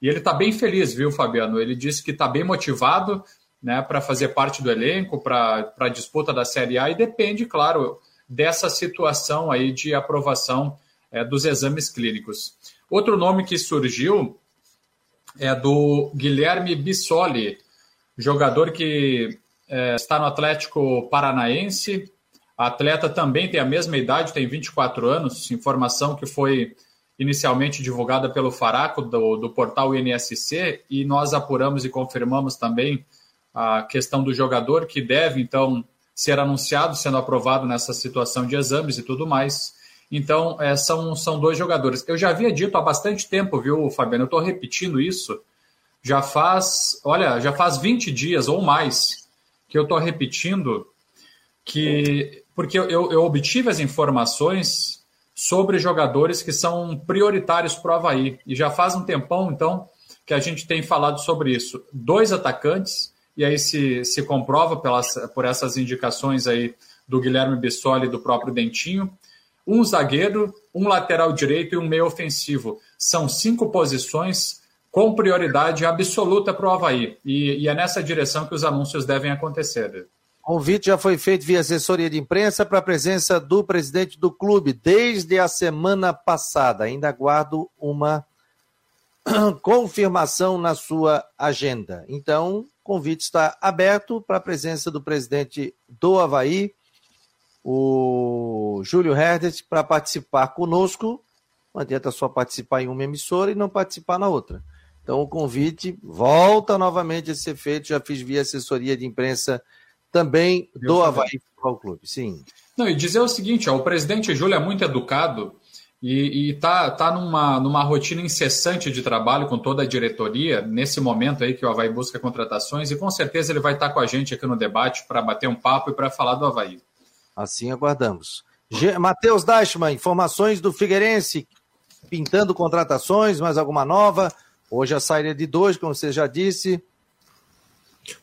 e ele está bem feliz, viu, Fabiano? Ele disse que está bem motivado, né, para fazer parte do elenco, para a disputa da Série A, e depende, claro, dessa situação aí de aprovação é, dos exames clínicos. Outro nome que surgiu é do Guilherme Bissoli, jogador que é, está no Atlético Paranaense. A atleta também tem a mesma idade, tem 24 anos, informação que foi inicialmente divulgada pelo Faraco, do, do portal INSC, e nós apuramos e confirmamos também a questão do jogador, que deve, então, ser anunciado, sendo aprovado nessa situação de exames e tudo mais. Então, é, são, são dois jogadores. Eu já havia dito há bastante tempo, viu, Fabiano? Eu estou repetindo isso. Já faz, olha, já faz 20 dias ou mais que eu estou repetindo que. Porque eu, eu obtive as informações sobre jogadores que são prioritários para o Havaí. E já faz um tempão, então, que a gente tem falado sobre isso. Dois atacantes, e aí se, se comprova pelas, por essas indicações aí do Guilherme Bissoli e do próprio Dentinho. Um zagueiro, um lateral direito e um meio ofensivo. São cinco posições com prioridade absoluta para o Havaí. E, e, é nessa direção que os anúncios devem acontecer.
O convite já foi feito via assessoria de imprensa para a presença do presidente do clube desde a semana passada. Ainda aguardo uma confirmação na sua agenda. Então, o convite está aberto para a presença do presidente do Havaí, o Júlio Herdet, para participar conosco. Não adianta só participar em uma emissora e não participar na outra. Então, o convite volta novamente a ser feito. Já fiz via assessoria de imprensa também do Havaí Futebol Clube. Sim.
Não, e dizer o seguinte: ó, o presidente Júlio é muito educado e, está tá numa, numa rotina incessante de trabalho com toda a diretoria, nesse momento aí que o Havaí busca contratações, e com certeza ele vai estar com a gente aqui no debate para bater um papo e para falar do Havaí.
Assim aguardamos. Matheus Dashman, informações do Figueirense, pintando contratações, mais alguma nova? Hoje a saída de dois, como você já disse.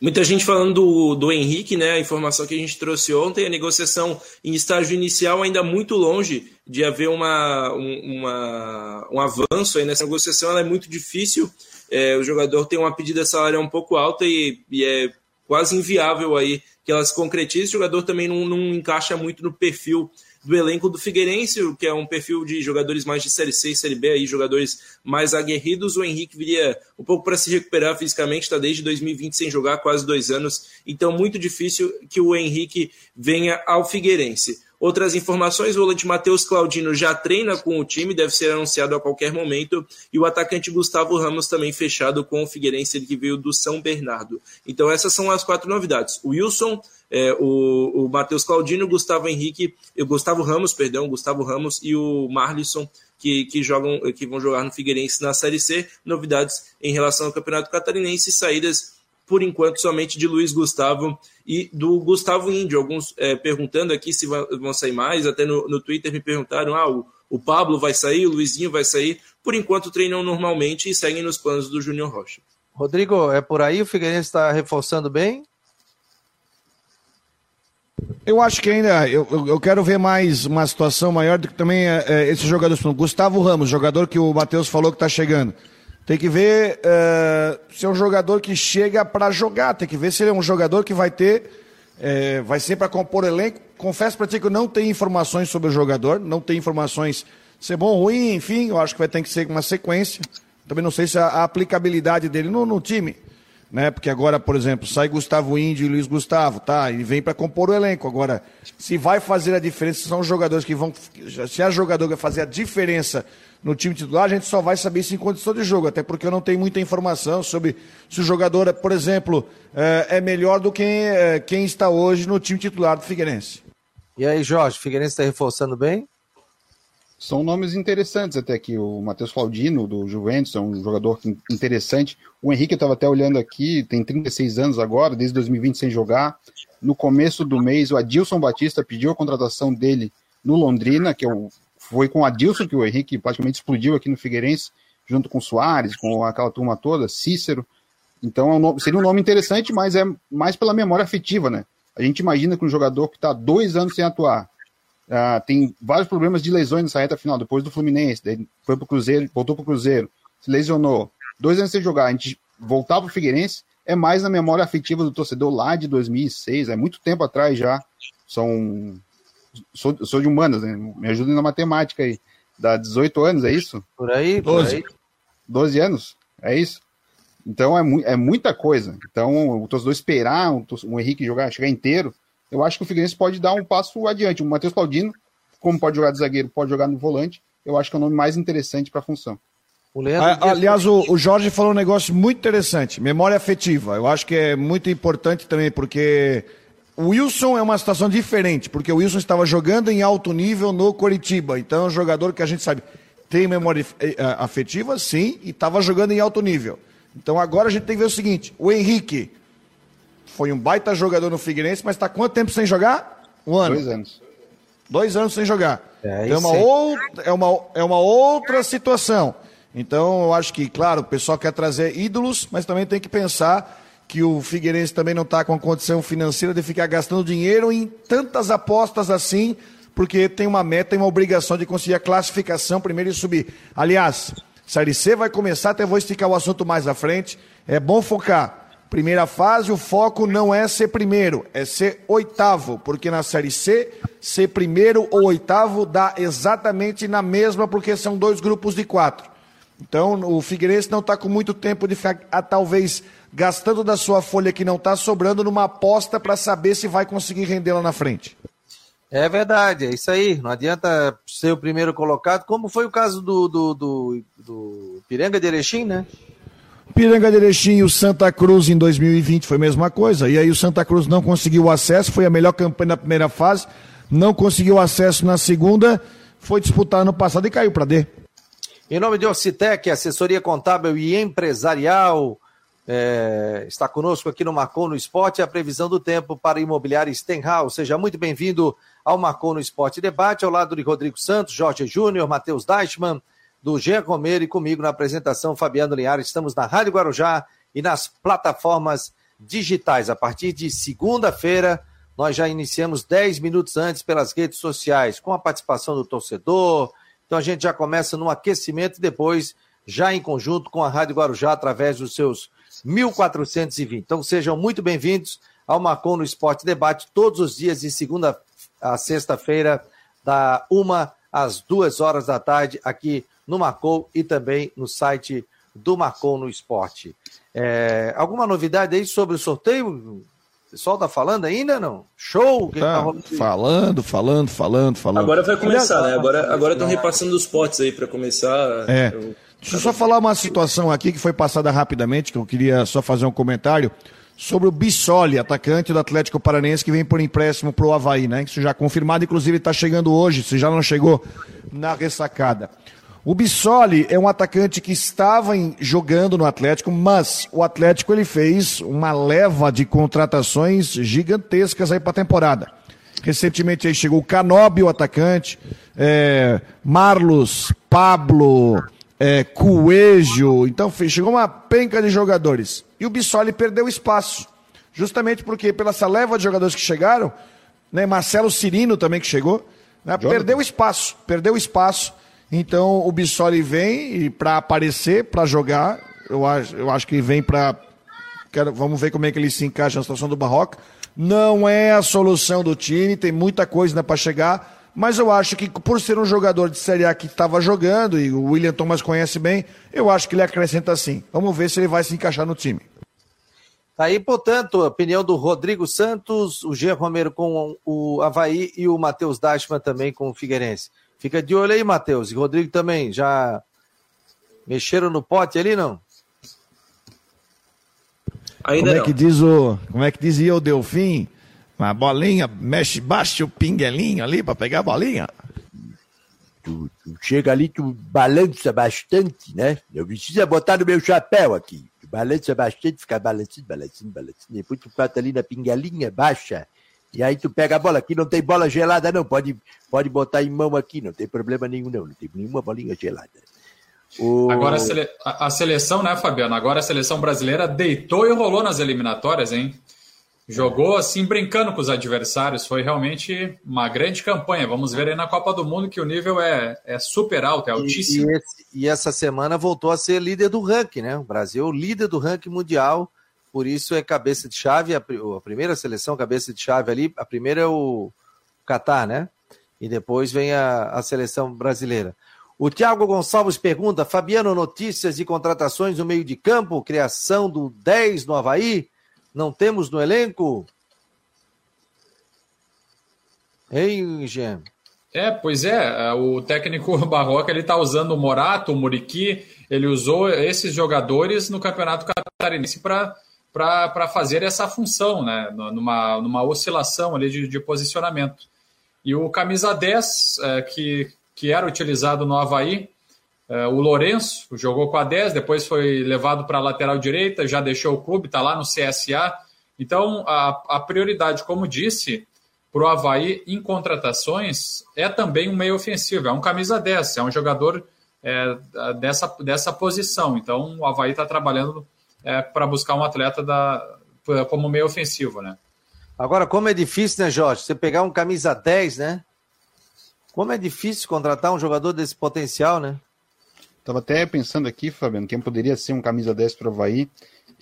Muita gente falando do, do Henrique, né? A informação que a gente trouxe ontem, a negociação em estágio inicial ainda muito longe de haver uma, uma, um avanço aí nessa negociação, ela é muito difícil. É, o jogador tem uma pedida salarial um pouco alta e, e, é quase inviável aí que ela se concretize. O jogador também não, não encaixa muito no perfil do elenco do Figueirense, que é um perfil de jogadores mais de Série C e Série B, aí, jogadores mais aguerridos. O Henrique viria um pouco para se recuperar fisicamente, está desde 2020 sem jogar, quase dois anos. Então, muito difícil que o Henrique venha ao Figueirense. Outras informações: o volante Matheus Claudino já treina com o time, deve ser anunciado a qualquer momento. E o atacante Gustavo Ramos também fechado com o Figueirense, ele que veio do São Bernardo. Então, essas são as quatro novidades. O Wilson, é, o, o Matheus Claudino, o Gustavo Henrique, o Gustavo Ramos, perdão, Gustavo Ramos e o Marlisson. Que, que, jogam, que vão jogar no Figueirense na Série C. Novidades em relação ao Campeonato Catarinense, saídas por enquanto, somente de Luiz Gustavo e do Gustavo Índio. Alguns é, perguntando aqui se vão sair mais, até no, no Twitter me perguntaram: ah, o, o Pablo vai sair, o Luizinho vai sair. Por enquanto, treinam normalmente e seguem nos planos do Júnior Rocha.
Rodrigo, é por aí? O Figueirense está reforçando bem?
Eu acho que ainda, eu, eu quero ver mais uma situação maior do que também é, é, esse jogador. Gustavo Ramos, jogador que o Matheus falou que está chegando. Tem que ver uh, se é um jogador que chega para jogar, tem que ver se ele é um jogador que vai ter, uh, vai ser para compor elenco. Confesso para ti que eu não tenho informações sobre o jogador, não tenho informações se é bom ou ruim, enfim, eu acho que vai ter que ser uma sequência. Também não sei se a, a aplicabilidade dele no, no time né? Porque agora, por exemplo, sai Gustavo Índio e Luiz Gustavo, tá? E vem para compor o elenco. Agora, se vai fazer a diferença, são os jogadores que vão. Se é jogador que vai fazer a diferença no time titular, a gente só vai saber isso em condição de jogo, até porque eu não tenho muita informação sobre se o jogador, por exemplo, é, é melhor do que é, quem está hoje no time titular do Figueirense.
E aí, Jorge, o Figueirense está reforçando bem?
São nomes interessantes até aqui. O Matheus Claudino, do Juventus, é um jogador interessante. O Henrique, eu estava até olhando aqui, tem 36 anos agora, desde 2020 sem jogar. No começo do mês, o Adilson Batista pediu a contratação dele no Londrina, que é o, foi com o Adilson que o Henrique praticamente explodiu aqui no Figueirense, junto com o Soares, com aquela turma toda, Cícero. Então é um nome, seria um nome interessante, mas é mais pela memória afetiva, né? A gente imagina que um jogador que está dois anos sem atuar, Uh, tem vários problemas de lesões nessa reta final, depois do Fluminense, foi pro Cruzeiro, voltou pro Cruzeiro, se lesionou. Dois anos sem jogar, a gente voltar pro Figueirense é mais na memória afetiva do torcedor lá de 2006, é muito tempo atrás já. São. Sou, sou de humanas, né? Me ajudem na matemática aí. Dá 18 anos, é isso?
Por aí, 12. Por aí.
12 anos, é isso? Então é, mu é muita coisa. Então o torcedor esperar o, o Henrique jogar, chegar inteiro, eu acho que o Figueirense pode dar um passo adiante. O Matheus Claudino, como pode jogar de zagueiro, pode jogar no volante, eu acho que é o nome mais interessante para a função.
O Aliás, o, o, Jorge falou um negócio muito interessante, memória afetiva. Eu acho que é muito importante também, porque o Wilson é uma situação diferente, porque o Wilson estava jogando em alto nível no Coritiba. Então é um jogador que a gente sabe tem memória eh, afetiva, sim, e estava jogando em alto nível. Então agora a gente tem que ver o seguinte: o Henrique foi um baita jogador no Figueirense, mas está quanto tempo sem jogar? Um ano.
Dois anos.
Dois anos sem jogar. É, é, uma, outra, é, uma, é uma outra situação. Então, eu acho que, claro, o pessoal quer trazer ídolos, mas também tem que pensar que o Figueirense também não está com a condição financeira de ficar gastando dinheiro em tantas apostas assim, porque tem uma meta e uma obrigação de conseguir a classificação primeiro e subir. Aliás, Série C vai começar, até vou esticar o assunto mais à frente. É bom focar. Primeira fase, o foco não é ser primeiro, é ser oitavo, porque na Série C, ser primeiro ou oitavo dá exatamente na mesma, porque são dois grupos de quatro. Então, o Figueirense não está com muito tempo de ficar, ah, talvez, gastando da sua folha que não está sobrando numa aposta para saber se vai conseguir render lá na frente.
É verdade, é isso aí. Não adianta ser o primeiro colocado, como foi o caso do, do, do, do Piranga de Erechim, né?
Piranga de Erechim e o Santa Cruz em 2020 foi a mesma coisa. E aí o Santa Cruz não conseguiu o acesso, foi a melhor campanha na primeira fase, não conseguiu acesso na segunda, foi disputar no passado e caiu para D.
Em nome de Ocitec, assessoria contábil e empresarial, é, está conosco aqui no Marcou no Esporte a previsão do tempo para imobiliário Stenhouse. Seja muito bem-vindo ao Marcou no Esporte Debate, ao lado de Rodrigo Santos, Jorge Júnior, Matheus Deichmann, do Jean Romero e comigo na apresentação, Fabiano Linhares. Estamos na Rádio Guarujá e nas plataformas digitais. A partir de segunda-feira, nós já iniciamos 10 minutos antes pelas redes sociais, com a participação do torcedor, então a gente já começa no aquecimento e depois já em conjunto com a Rádio Guarujá através dos seus 1420. Então sejam muito bem-vindos ao Marcon no Esporte Debate todos os dias de segunda a sexta-feira da uma às duas horas da tarde aqui no Marcou e também no site do Marcou no Esporte. É, alguma novidade aí sobre o sorteio? O pessoal tá falando ainda não? Show?
Que tá, tá falando, falando, falando, falando.
Agora vai começar, né? Agora agora estão repassando os potes aí para começar.
É. Eu... Deixa eu só falar uma situação aqui que foi passada rapidamente, que eu queria só fazer um comentário sobre o Bissoli, atacante do Atlético Paranense que vem por empréstimo para o Havaí, né? Isso já confirmado, inclusive está chegando hoje, se já não chegou na ressacada. O Bissoli é um atacante que estava em, jogando no Atlético, mas o Atlético ele fez uma leva de contratações gigantescas aí para a temporada. Recentemente aí chegou o Canobi, o atacante, é, Marlos, Pablo, é, Coelho, então chegou uma penca de jogadores. E o Bissoli perdeu espaço, justamente porque pela essa leva de jogadores que chegaram, né, Marcelo Cirino também que chegou, né, perdeu espaço, perdeu espaço então o Bissoli vem para aparecer, para jogar. Eu acho, eu acho que vem para. Vamos ver como é que ele se encaixa na situação do Barroca. Não é a solução do time, tem muita coisa né, para chegar. Mas eu acho que por ser um jogador de Série A que estava jogando, e o William Thomas conhece bem, eu acho que ele acrescenta sim. Vamos ver se ele vai se encaixar no time.
Tá aí, portanto, a opinião do Rodrigo Santos, o Jean Romero com o Havaí e o Matheus Dashman também com o Figueirense. Fica de olho aí, Matheus. E Rodrigo também. Já mexeram no pote ali, não?
Ainda como é não. é que diz o, como é que dizia o Delfim? Uma bolinha, mexe, baixa o pinguelinho ali para pegar a bolinha.
Tu, tu, chega ali, tu balança bastante, né? Eu preciso botar no meu chapéu aqui. Tu balança bastante, fica balançando, balançando, balançando. Depois tu bota ali na pinguelinha, baixa e aí tu pega a bola, aqui não tem bola gelada não, pode, pode botar em mão aqui, não tem problema nenhum não, não tem nenhuma bolinha gelada.
O... Agora a, sele... a, seleção, né, Fabiano? Agora a seleção brasileira deitou e rolou nas eliminatórias, hein? Jogou assim, brincando com os adversários. Foi realmente uma grande campanha. Vamos ver aí na Copa do Mundo que o nível é, é super alto, é altíssimo.
E, e, esse, e essa semana voltou a ser líder do ranking, né? O Brasil, líder do ranking mundial por isso é cabeça de chave, a, a primeira seleção, cabeça de chave ali, a primeira é o Catar, né? E depois vem a, a seleção brasileira. O Thiago Gonçalves pergunta: Fabiano, notícias de contratações no meio de campo, criação do 10 no Havaí? Não temos no elenco? Hein, Jean?
É, pois é, é o técnico Barroca ele está usando o Morato, o Muriqui, ele usou esses jogadores no Campeonato Catarinense para para fazer essa função, né? numa, numa oscilação ali de, de posicionamento. E o camisa 10, é, que, que era utilizado no Havaí, é, o Lourenço, jogou com a 10, depois foi levado para a lateral direita, já deixou o clube, está lá no CSA. Então, a, a prioridade, como disse, para o Havaí em contratações é também um meio ofensivo, é um camisa 10, é um jogador é, dessa, dessa posição. Então o Havaí está trabalhando é, para buscar um atleta da, como meio ofensivo, né?
Agora, como é difícil, né, Jorge? Você pegar um camisa 10, né? Como é difícil contratar um jogador desse potencial, né?
Tava até pensando aqui, Fabiano, quem poderia ser um camisa 10 para o Havaí.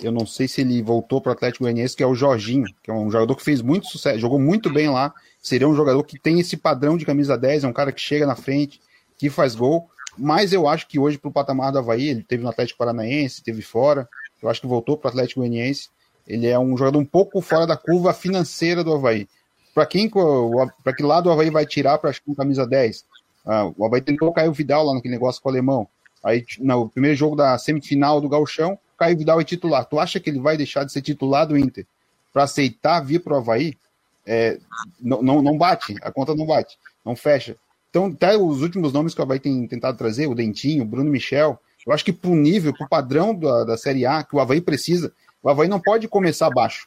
Eu não sei se ele voltou para o Atlético Goianiense, que é o Jorginho, que é um jogador que fez muito sucesso, jogou muito bem lá. Seria um jogador que tem esse padrão de camisa 10, é um cara que chega na frente, que faz gol. Mas eu acho que hoje, para o patamar do Havaí, ele teve no Atlético Paranaense, teve fora. Eu acho que voltou para o Atlético Goianiense. Ele é um jogador um pouco fora da curva financeira do Havaí. Para quem, para que lado o Havaí vai tirar para um camisa 10? Ah, o Havaí tentou cair o Vidal lá naquele negócio com o alemão. Aí, no primeiro jogo da semifinal do Galchão, Caio Vidal é titular. Tu acha que ele vai deixar de ser titular do Inter para aceitar vir para o Havaí? É, não, não, não bate, a conta não bate, não fecha. Então, até os últimos nomes que o Havaí tem tentado trazer, o Dentinho, o Bruno Michel, eu acho que para o nível, para o padrão da, da Série A que o Havaí precisa, o Havaí não pode começar baixo,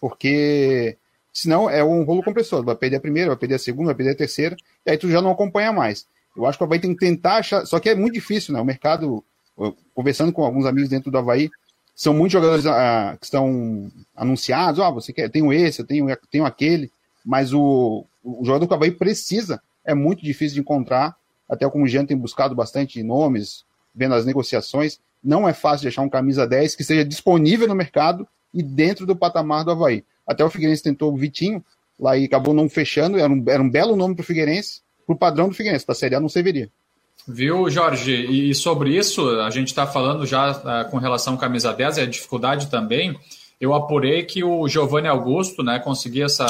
porque senão é um rolo compressor. Vai perder a primeira, vai perder a segunda, vai perder a terceira, e aí tu já não acompanha mais. Eu acho que o Havaí tem que tentar achar. Só que é muito difícil, né? O mercado, conversando com alguns amigos dentro do Havaí, são muitos jogadores ah, que estão anunciados. Ó, oh, você quer, eu tenho esse, eu tenho, eu tenho aquele, mas o, o jogador que o Havaí precisa é muito difícil de encontrar. Até como o Jean tem buscado bastante nomes, vendo as negociações. Não é fácil de achar um camisa 10 que seja disponível no mercado e dentro do patamar do Havaí. Até o Figueirense tentou o Vitinho, lá e acabou não fechando. Era um, era um belo nome para o Figueirense, para o padrão do Figueirense, para a Série A não serviria.
Viu, Jorge? E sobre isso, a gente está falando já uh, com relação à camisa 10 e a dificuldade também. Eu apurei que o Giovanni Augusto, né, conseguiu essa,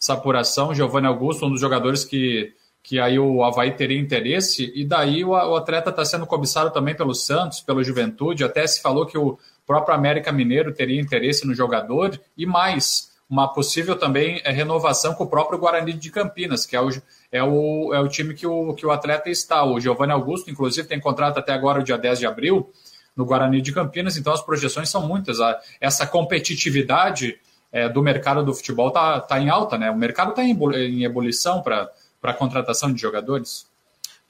essa apuração. Giovanni Augusto, um dos jogadores que, que aí o Havaí teria interesse, e daí o, o atleta está sendo cobiçado também pelo Santos, pelo Juventude. Até se falou que o próprio América Mineiro teria interesse no jogador, e mais uma possível também é, renovação com o próprio Guarani de Campinas, que é o, é o, é o time que o, que o atleta está. O Giovanni Augusto, inclusive, tem contrato até agora, o dia 10 de abril, no Guarani de Campinas, então as projeções são muitas. Essa competitividade é, do mercado do futebol está tá em alta, né? O mercado está em, em ebulição para a contratação de jogadores.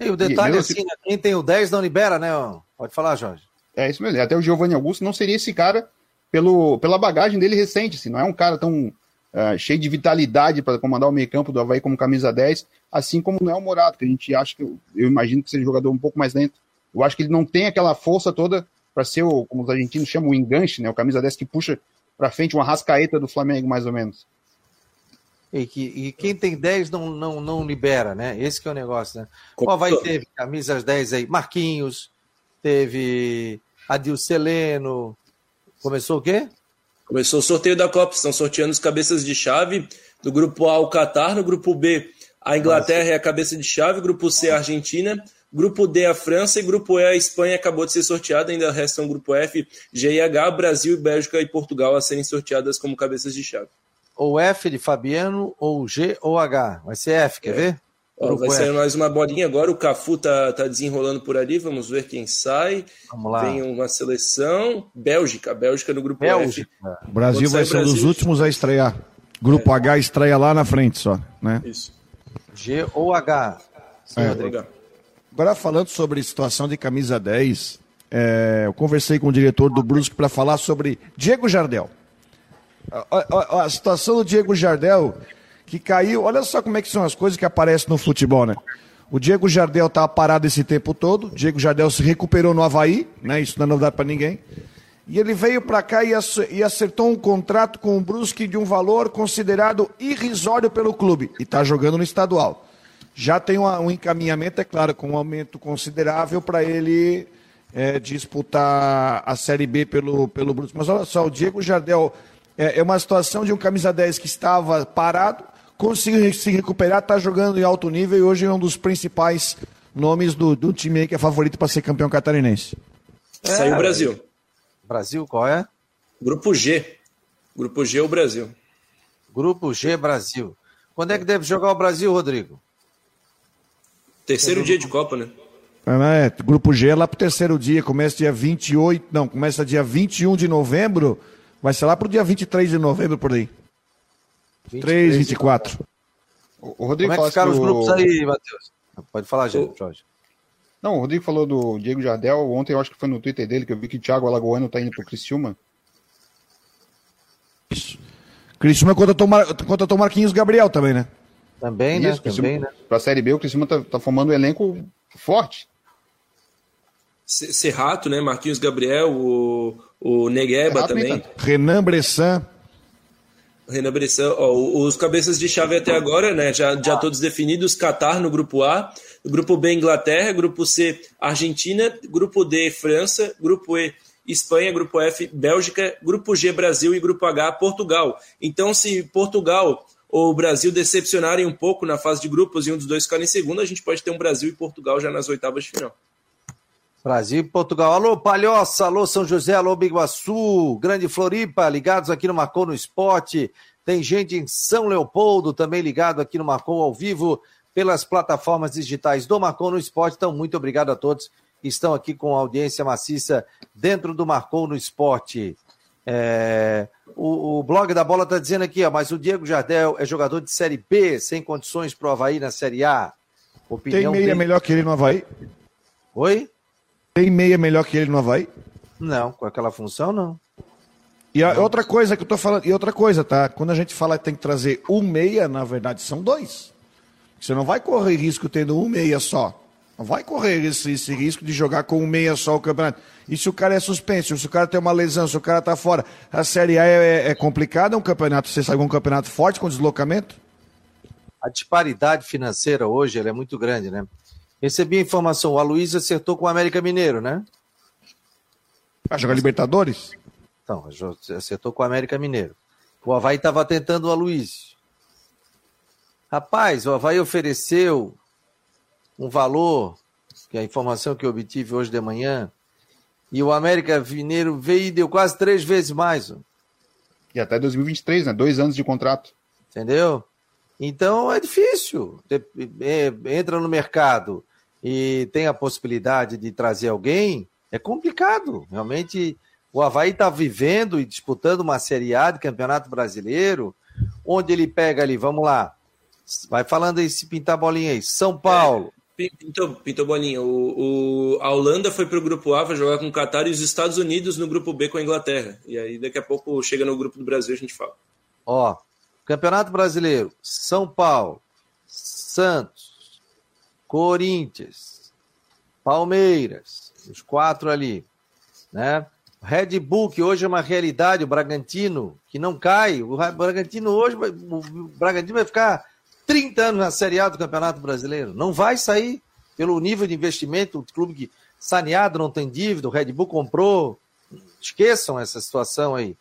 E o detalhe é assim, né? quem tem o 10 não libera, né? Pode falar, Jorge.
É isso mesmo. Até o Giovanni Augusto não seria esse cara pelo, pela bagagem dele recente. Assim, não é um cara tão uh, cheio de vitalidade para comandar o meio-campo do Havaí como camisa 10, assim como não é o Morato, que a gente acha que eu, eu imagino que seja um jogador um pouco mais lento. Eu acho que ele não tem aquela força toda para ser o, como os argentinos chamam, o enganche, né? O camisa 10 que puxa para frente uma rascaeta do Flamengo, mais ou menos.
E, que, e quem tem 10 não, não, não libera, né? Esse que é o negócio, né? O Havaí teve camisas 10 aí, Marquinhos, teve Adilceleno, Começou o quê?
Começou o sorteio da Copa. Estão sorteando os cabeças de chave do grupo A, o Catar, no grupo B, a Inglaterra Nossa. é a cabeça de chave, grupo C, a Argentina, grupo D, a França e grupo E, a Espanha acabou de ser sorteada. Ainda restam grupo F, G e H, Brasil, Bélgica e Portugal a serem sorteadas como cabeças de chave.
Ou F de Fabiano, ou G ou H. Vai ser F, quer é. ver?
Ó, vai sair mais uma bolinha agora. O Cafu tá, tá desenrolando por ali. Vamos ver quem sai. Vamos lá. Tem uma seleção. Bélgica. Bélgica no grupo Bélgica.
F. O Brasil vai ser um dos últimos a estrear. Grupo é. H estreia lá na frente só, né? Isso.
G ou H.
Sim, é. Agora falando sobre situação de camisa 10, é, eu conversei com o diretor do Brusque para falar sobre Diego Jardel. A, a, a, situação do Diego Jardel que caiu. Olha só como é que são as coisas que aparecem no futebol, né? O Diego Jardel estava parado esse tempo todo. O Diego Jardel se recuperou no Havaí, né? Isso não é novidade para ninguém. E ele veio para cá e acertou um contrato com o Brusque de um valor considerado irrisório pelo clube. E está jogando no estadual. Já tem um encaminhamento, é claro, com um aumento considerável para ele é, disputar a Série B pelo, pelo Brusque. Mas olha só, o Diego Jardel é, é uma situação de um camisa 10 que estava parado conseguiu se recuperar, está jogando em alto nível e hoje é um dos principais nomes do, do time aí que é favorito para ser campeão catarinense.
É, Saiu o Brasil.
Brasil, qual é?
Grupo G. Grupo G, o Brasil.
Grupo G, Brasil. Quando é que deve jogar o Brasil, Rodrigo?
Terceiro dia de Copa, né?
É, grupo G é lá pro terceiro dia, começa dia 28, não, começa dia 21 de novembro, vai ser lá pro dia 23 de novembro por aí. 23, 24.
O, Rodrigo Como é que ficaram os grupos aí, Matheus? Pode falar, gente, Jorge.
Não, o Rodrigo falou do Diego Jardel. Ontem eu acho que foi no Twitter dele que eu vi que o Thiago Alagoano tá indo pro Criciúma.
Isso. Criciúma contratou, Mar... contratou Marquinhos Gabriel também, né?
Também, né? Isso, também, né?
Pra Série B, o Criciúma tá, tá formando um elenco forte.
Serrato, né? Marquinhos Gabriel, o, o Negueba também. Tá.
Renan Bressan.
Renan Bressan, ó, os cabeças de chave até agora, né? Já, já todos definidos: Qatar no grupo A, grupo B, Inglaterra, grupo C, Argentina, grupo D, França, grupo E, Espanha, grupo F, Bélgica, grupo G, Brasil e grupo H, Portugal. Então, se Portugal ou o Brasil decepcionarem um pouco na fase de grupos e um dos dois ficar em segundo, a gente pode ter um Brasil e Portugal já nas oitavas de final.
Brasil e Portugal. Alô, Palhoça, alô, São José, alô, Biguaçu, Grande Floripa, ligados aqui no Marcou no Esporte. Tem gente em São Leopoldo também ligado aqui no Marcou ao vivo pelas plataformas digitais do Marcou no Esporte. Então, muito obrigado a todos que estão aqui com audiência maciça dentro do Marcou no Esporte. É, o, o, blog da bola está dizendo aqui, ó, mas o Diego Jardel é jogador de Série B, sem condições para o Havaí na Série A.
Opinião Tem meia dele... melhor que ele no Havaí?
Oi?
Tem meia melhor que ele no Havaí?
Não, com aquela função não.
E a, outra coisa que eu tô falando, e outra coisa, tá? Quando a gente fala que tem que trazer um meia, na verdade são dois. Você não vai correr risco tendo um meia só. Não vai correr esse, esse risco de jogar com um meia só o campeonato. E se o cara é suspenso, se o cara tem uma lesão, se o cara tá fora, a Série A é, é complicada, é um campeonato, você sabe, um campeonato forte com deslocamento?
A disparidade financeira hoje é muito grande, né? Recebi a informação, o Aloysio acertou com o América Mineiro, né?
Vai jogar Libertadores?
Então, acertou com o América Mineiro. O Havaí estava tentando o Aloysio. Rapaz, o Havaí ofereceu um valor, que é a informação que eu obtive hoje de manhã, e o América Mineiro veio e deu quase três vezes mais.
E até 2023, né? Dois anos de contrato.
Entendeu? Então é difícil. É, entra no mercado, e tem a possibilidade de trazer alguém, é complicado. Realmente, o Havaí está vivendo e disputando uma Série A de Campeonato Brasileiro, onde ele pega ali, vamos lá, vai falando aí, se pintar bolinha aí, São Paulo.
É, pintou, pintou bolinha. O, o, a Holanda foi para o grupo A, vai jogar com o Qatar e os Estados Unidos no grupo B com a Inglaterra. E aí daqui a pouco chega no grupo do Brasil a gente fala.
Ó, Campeonato Brasileiro, São Paulo, Santos, Corinthians, Palmeiras, os quatro ali, né? Red Bull, que hoje é uma realidade, o Bragantino, que não cai. O Bragantino hoje, o Bragantino vai ficar 30 anos na Série A do Campeonato Brasileiro. Não vai sair pelo nível de investimento, o clube que saneado não tem dívida, o Red Bull comprou. Esqueçam essa situação aí,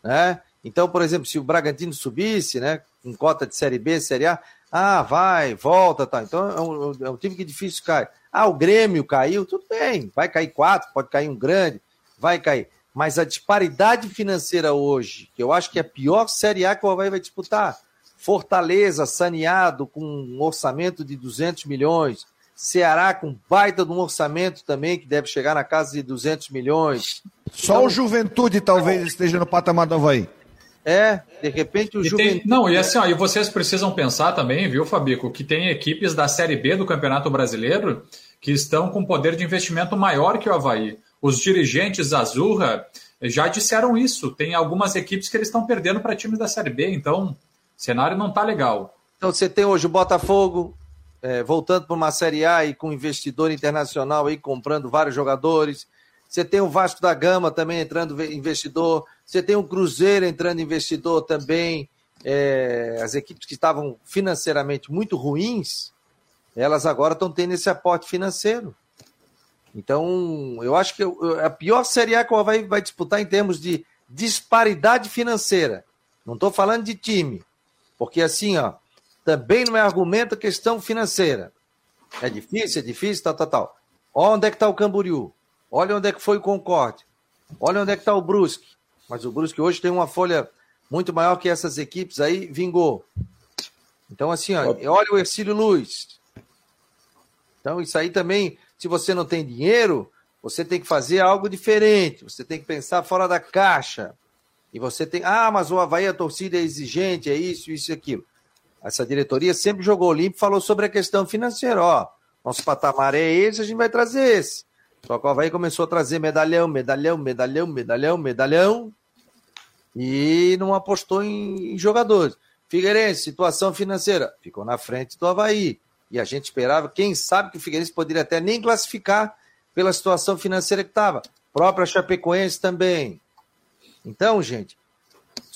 né? Então, por exemplo, se o Bragantino subisse, né, em cota de Série B, Série A, ah, vai, volta, tá. Então é um, é um time que difícil cai. Ah, o Grêmio caiu, tudo bem. Vai cair quatro, pode cair um grande, vai cair. Mas a disparidade financeira hoje, que eu acho que é a pior Série A que o Havaí vai disputar. Fortaleza, saneado, com um orçamento de 200 milhões. Ceará com baita de um orçamento também, que deve chegar na casa de 200 milhões.
Só então, o Juventude talvez esteja no patamar do Havaí.
É, de repente o Juventude.
Tem, não, e assim, ó, e vocês precisam pensar também, viu, Fabico, que tem equipes da Série B do Campeonato Brasileiro que estão com poder de investimento maior que o Havaí. Os dirigentes Azurra já disseram isso. Tem algumas equipes que eles estão perdendo para times da Série B, então o cenário não está legal.
Então você tem hoje o Botafogo é, voltando para uma Série A e com investidor internacional aí comprando vários jogadores. Você tem o Vasco da Gama também entrando investidor. Você tem o Cruzeiro entrando investidor também. É, as equipes que estavam financeiramente muito ruins, elas agora estão tendo esse aporte financeiro. Então, eu acho que a pior Série A que o Havaí vai disputar em termos de disparidade financeira. Não estou falando de time. Porque assim, ó, também não é argumento a questão financeira. É difícil, é difícil, tal, tal, tal. Olha onde é que está o Camboriú. Olha onde é que foi o Concorde. Olha onde é que está o Brusque. Mas o Brusque hoje tem uma folha muito maior que essas equipes aí, vingou. Então, assim, ó, olha o Ercílio Luz. Então, isso aí também, se você não tem dinheiro, você tem que fazer algo diferente. Você tem que pensar fora da caixa. E você tem, ah, mas o Havaí, a torcida é exigente, é isso, isso e aquilo. essa diretoria sempre jogou limpo, falou sobre a questão financeira. Ó, nosso patamar é esse, a gente vai trazer esse. Só que o Havaí começou a trazer medalhão, medalhão, medalhão, medalhão, medalhão, e não apostou em, em jogadores. Figueirense, situação financeira, ficou na frente do Havaí. E a gente esperava, quem sabe que o Figueirense poderia até nem classificar pela situação financeira que estava. Própria Chapecoense também. Então, gente,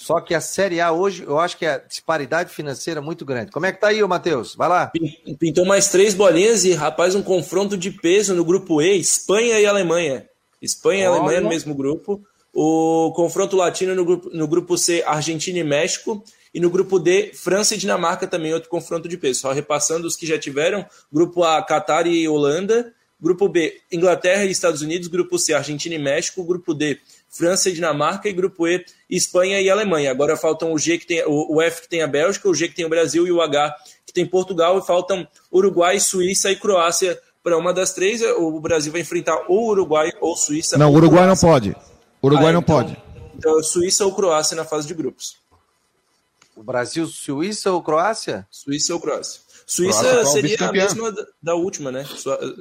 só que a Série A hoje, eu acho que a disparidade financeira é muito grande. Como é que tá aí, Matheus? Vai lá.
Pintou mais três bolinhas e, rapaz, um confronto de peso no grupo E, Espanha e Alemanha. Espanha e Olha. Alemanha no mesmo grupo. O confronto latino no grupo, no grupo C, Argentina e México. E no grupo D, França e Dinamarca também, outro confronto de peso. Só repassando os que já tiveram: grupo A, Catar e Holanda. Grupo B, Inglaterra e Estados Unidos. Grupo C, Argentina e México. Grupo D, França e Dinamarca. E grupo E, Espanha e Alemanha. Agora faltam o G que tem o F que tem a Bélgica, o G que tem o Brasil e o H que tem Portugal. E faltam Uruguai, Suíça e Croácia para uma das três. O Brasil vai enfrentar ou Uruguai ou Suíça.
Não, o Uruguai não pode. Uruguai ah, não então, pode.
Então, Suíça ou Croácia na fase de grupos.
O Brasil, Suíça ou Croácia?
Suíça ou Croácia. Suíça Croácia, seria a mesma da última, né?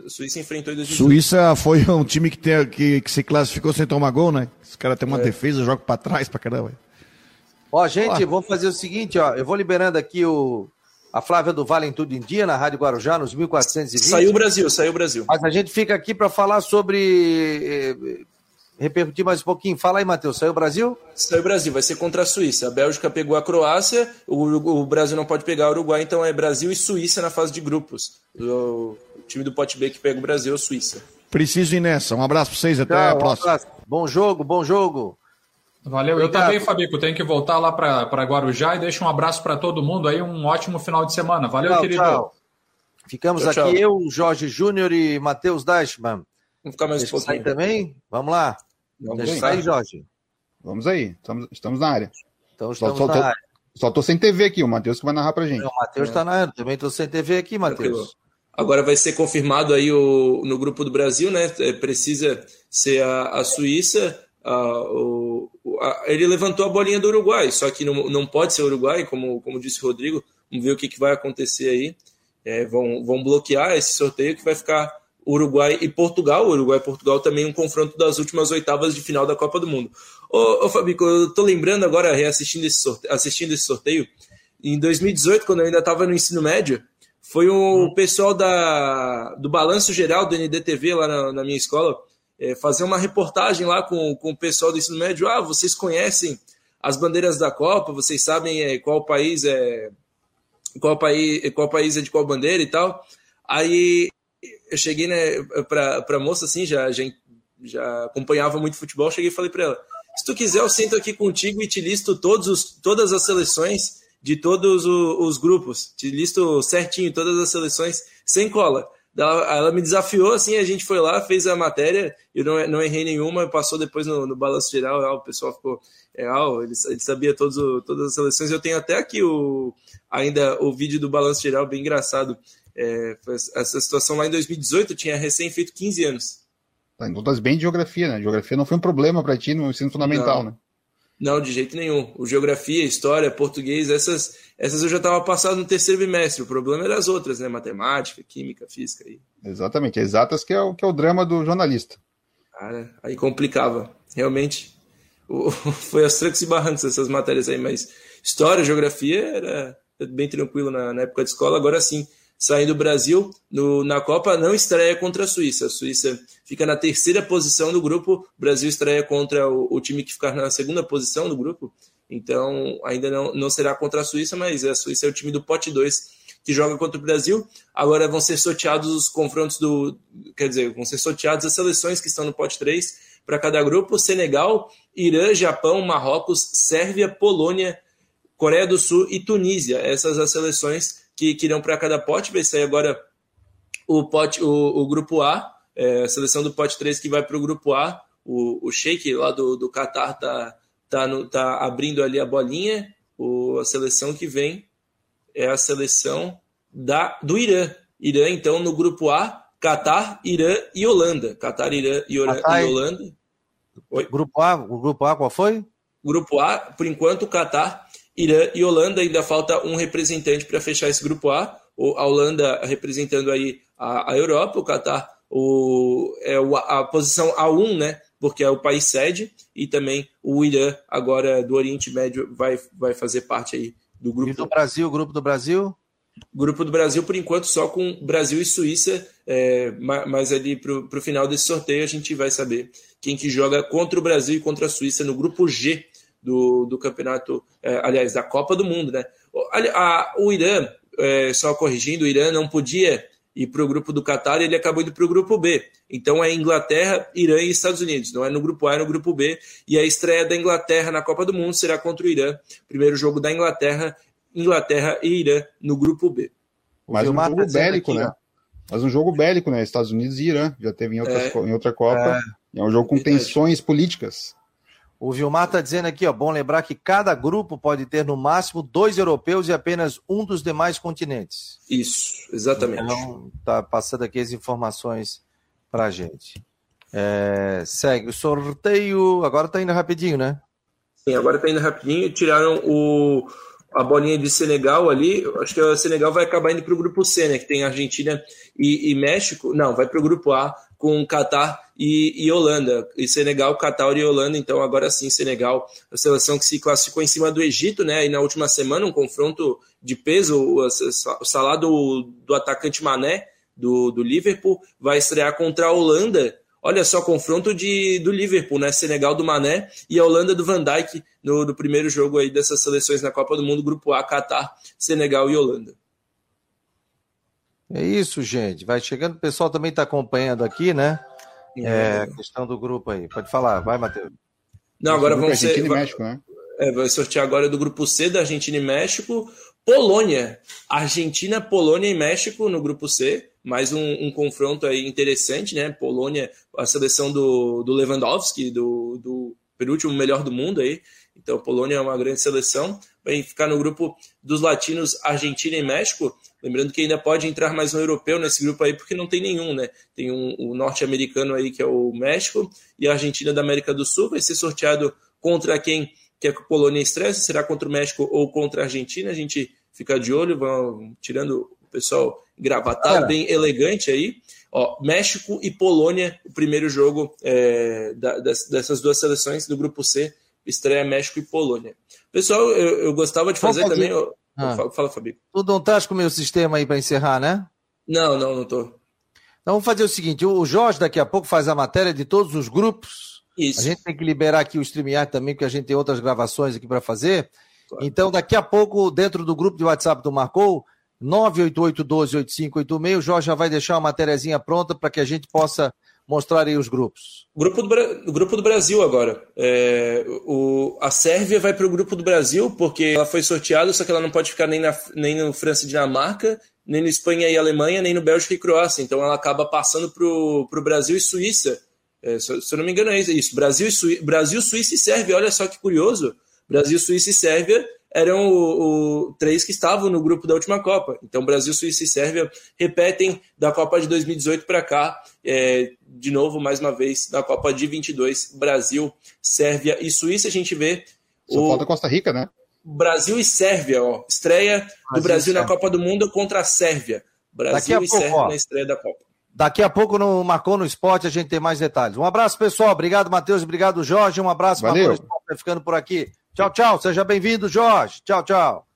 Suíça enfrentou em 2018.
Suíça foi um time que, tem, que, que se classificou sem tomar gol, né? Os caras têm uma é. defesa, jogam para trás pra caramba.
Ó, gente, vamos fazer o seguinte, ó. Eu vou liberando aqui o, a Flávia do Vale em Tudo em Dia, na Rádio Guarujá, nos 1420.
Saiu o Brasil, saiu o Brasil.
Mas a gente fica aqui para falar sobre eh, repercutir mais um pouquinho. Fala aí, Matheus. Saiu o Brasil?
Saiu o Brasil, vai ser contra a Suíça. A Bélgica pegou a Croácia, o, o Brasil não pode pegar o Uruguai, então é Brasil e Suíça na fase de grupos. O, o time do Pote B que pega o Brasil é a Suíça.
Preciso ir nessa. Um abraço para vocês, até Tchau, a próxima. Um
bom jogo, bom jogo.
Valeu. Obrigado. Eu também, Fabico, tenho que voltar lá para Guarujá e deixo um abraço para todo mundo aí, um ótimo final de semana. Valeu, tchau, querido. Tchau.
Ficamos tchau, aqui, eu, Jorge Júnior e Matheus Dashman.
Vamos ficar mais
um pouquinho. também? Vamos lá. Vamos Deixa sair, Jorge.
Vamos aí, estamos, estamos na área.
Então estamos só, só, na tô, área.
Só tô sem TV aqui, o Matheus que vai narrar pra gente.
o Matheus está é. na área, também tô sem TV aqui, Matheus.
Agora vai ser confirmado aí o, no grupo do Brasil, né? É, precisa ser a, a Suíça. A, o, a, ele levantou a bolinha do Uruguai, só que não, não pode ser o Uruguai, como, como disse o Rodrigo. Vamos ver o que, que vai acontecer aí. É, vão, vão bloquear esse sorteio que vai ficar Uruguai e Portugal. Uruguai e Portugal também um confronto das últimas oitavas de final da Copa do Mundo. Ô, ô Fabico, eu tô lembrando agora, reassistindo esse sorteio, assistindo esse sorteio, em 2018, quando eu ainda estava no ensino médio, foi o hum. pessoal da, do Balanço Geral do NDTV lá na, na minha escola é, fazer uma reportagem lá com, com o pessoal do ensino médio. Ah, vocês conhecem as bandeiras da Copa, vocês sabem é, qual país é qual país, qual país é de qual bandeira e tal. Aí eu cheguei né, para a moça, assim, já, já, já acompanhava muito futebol, cheguei e falei para ela: se tu quiser, eu sento aqui contigo e te listo todos os, todas as seleções de todos os, os grupos, te listo certinho todas as seleções, sem cola. Ela, ela, me desafiou, assim, a gente foi lá, fez a matéria, eu não, não errei nenhuma, passou depois no, no balanço geral, o pessoal ficou, é, ele, ele sabia todos, todas as seleções, eu tenho até aqui o, ainda o vídeo do balanço geral, bem engraçado, é, essa situação lá em 2018 eu tinha recém feito 15 anos.
Tá, então tá bem de geografia, né? Geografia não foi um problema para ti no ensino fundamental,
não.
né?
Não, de jeito nenhum. O geografia, história, português, essas, essas eu já estava passado no terceiro bimestre. O problema era as outras, né? Matemática, química, física. Aí.
Exatamente, exatas que é, o, que é o drama do jornalista.
Cara, aí complicava. Realmente, o, foi as trancos e barrancos essas matérias aí, mas história, geografia era bem tranquilo na, na época de escola. Agora sim, saindo do Brasil no, na Copa, não estreia contra a Suíça. A Suíça fica na terceira posição do grupo, o Brasil estreia contra o, o time que ficar na segunda posição do grupo. Então, ainda não, não será contra a Suíça, mas a Suíça é o time do pote 2 que joga contra o Brasil. Agora vão ser sorteados os confrontos do. Quer dizer, vão ser sorteadas as seleções que estão no pote 3 para cada grupo: Senegal, Irã, Japão, Marrocos, Sérvia, Polônia, Coreia do Sul e Tunísia. Essas as seleções que, irão para cada pote. Vai sair agora o, pote, o, o grupo A, é, a seleção do pote 3 que vai para o grupo A. O, o Sheik lá do, do Qatar tá, tá, no, tá abrindo ali a bolinha. O, a seleção que vem é a seleção da, do Irã. Irã, então, no grupo A, Qatar, Irã e Holanda. Qatar, Irã e, e Holanda.
Oi? Grupo A, o grupo A qual foi?
Grupo A, por enquanto, Qatar, Irã e Holanda. Ainda falta um representante para fechar esse grupo A. A Holanda representando aí a, a Europa, o Catar o, é a posição A1, né? Porque é o país sede, e também o Irã, agora do Oriente Médio, vai, vai fazer parte aí do grupo. E
do Brasil, o grupo do Brasil?
Grupo do Brasil, por enquanto, só com Brasil e Suíça, é, mas ali para o final desse sorteio a gente vai saber quem que joga contra o Brasil e contra a Suíça no grupo G do, do campeonato, é, aliás, da Copa do Mundo, né? A, a, o Irã, é, só corrigindo, o Irã não podia ir para o grupo do Qatar, ele acabou indo para o grupo B. Então é Inglaterra, Irã e Estados Unidos. Não é no grupo A, é no grupo B. E a estreia da Inglaterra na Copa do Mundo será contra o Irã. Primeiro jogo da Inglaterra, Inglaterra e Irã no grupo B.
Mas um jogo bélico, aqui, né? Mas um jogo bélico, né? Estados Unidos e Irã. Já teve em, outras, é, em outra Copa. É, é um jogo com tensões políticas.
O Vilmar está dizendo aqui, ó, bom lembrar que cada grupo pode ter no máximo dois europeus e apenas um dos demais continentes.
Isso, exatamente.
Então, tá passando aqui as informações para a gente. É, segue o sorteio, agora está indo rapidinho, né?
Sim, agora está indo rapidinho. Tiraram o, a bolinha de Senegal ali. Acho que o Senegal vai acabar indo para o grupo C, né? Que tem Argentina e, e México. Não, vai para o grupo A com Catar e, e, Holanda. E Senegal, Catar e Holanda. Então, agora sim, Senegal, a seleção que se classificou em cima do Egito, né? E na última semana, um confronto de peso. O, salário do, do atacante Mané, do, do Liverpool, vai estrear contra a Holanda. Olha só, confronto de, do Liverpool, né? Senegal do Mané e a Holanda do Van Dijk no, no primeiro jogo aí dessas seleções na Copa do Mundo, Grupo A, Catar, Senegal e Holanda.
É isso, gente. Vai chegando, o pessoal também está acompanhando aqui, né? É, a questão do grupo aí. Pode falar, vai, Matheus.
Não, agora vamos ser. Argentina e México, né? É, vai sortear agora do grupo C da Argentina e México. Polônia, Argentina, Polônia e México no grupo C. Mais um, um confronto aí interessante, né? Polônia, a seleção do, do Lewandowski, do, do penúltimo melhor do mundo aí. Então, Polônia é uma grande seleção. Vai ficar no grupo dos latinos, Argentina e México. Lembrando que ainda pode entrar mais um europeu nesse grupo aí, porque não tem nenhum, né? Tem um, o norte-americano aí, que é o México, e a Argentina da América do Sul. Vai ser sorteado contra quem quer que a Polônia estresse, será contra o México ou contra a Argentina. A gente fica de olho, vão tirando o pessoal gravatado, bem elegante aí. Ó, México e Polônia, o primeiro jogo é, da, dessas duas seleções do grupo C, estreia México e Polônia. Pessoal, eu, eu gostava de fazer também. Ah. Fala, fala, Fabi.
Tu não estás com o meu sistema aí para encerrar, né?
Não, não, não tô.
Então vamos fazer o seguinte: o Jorge daqui a pouco faz a matéria de todos os grupos. Isso. A gente tem que liberar aqui o StreamYard também, porque a gente tem outras gravações aqui para fazer. Claro. Então, daqui a pouco, dentro do grupo de WhatsApp do Marcou, 988-12-8586, o Jorge já vai deixar uma matériazinha pronta para que a gente possa mostrar aí os grupos.
Grupo do, grupo do Brasil agora. É, o, a Sérvia vai para o grupo do Brasil porque ela foi sorteada, só que ela não pode ficar nem, na, nem no França e Dinamarca, nem no Espanha e Alemanha, nem no Bélgica e Croácia. Então ela acaba passando para o Brasil e Suíça. É, se, se, eu não me engano é isso. Brasil, e Brasil, Suíça e Sérvia. Olha só que curioso. Brasil, Suíça e Sérvia eram o, o, três que estavam no grupo da última Copa. Então, Brasil, Suíça e Sérvia repetem da Copa de 2018 para cá, é, de novo, mais uma vez, na Copa de 22, Brasil, Sérvia e Suíça. A gente vê.
Só o... falta Costa Rica, né?
Brasil e Sérvia, ó. Estreia do Brasil na Copa do Mundo contra a Sérvia. Brasil e pouco, Sérvia ó, na estreia da Copa.
Daqui a pouco no Marcou no Esporte a gente tem mais detalhes. Um abraço, pessoal. Obrigado, Matheus. Obrigado, Jorge. Um abraço.
Valeu.
Marcou no Esporte ficando por aqui. Tchau, tchau. Seja bem-vindo, Jorge. Tchau, tchau.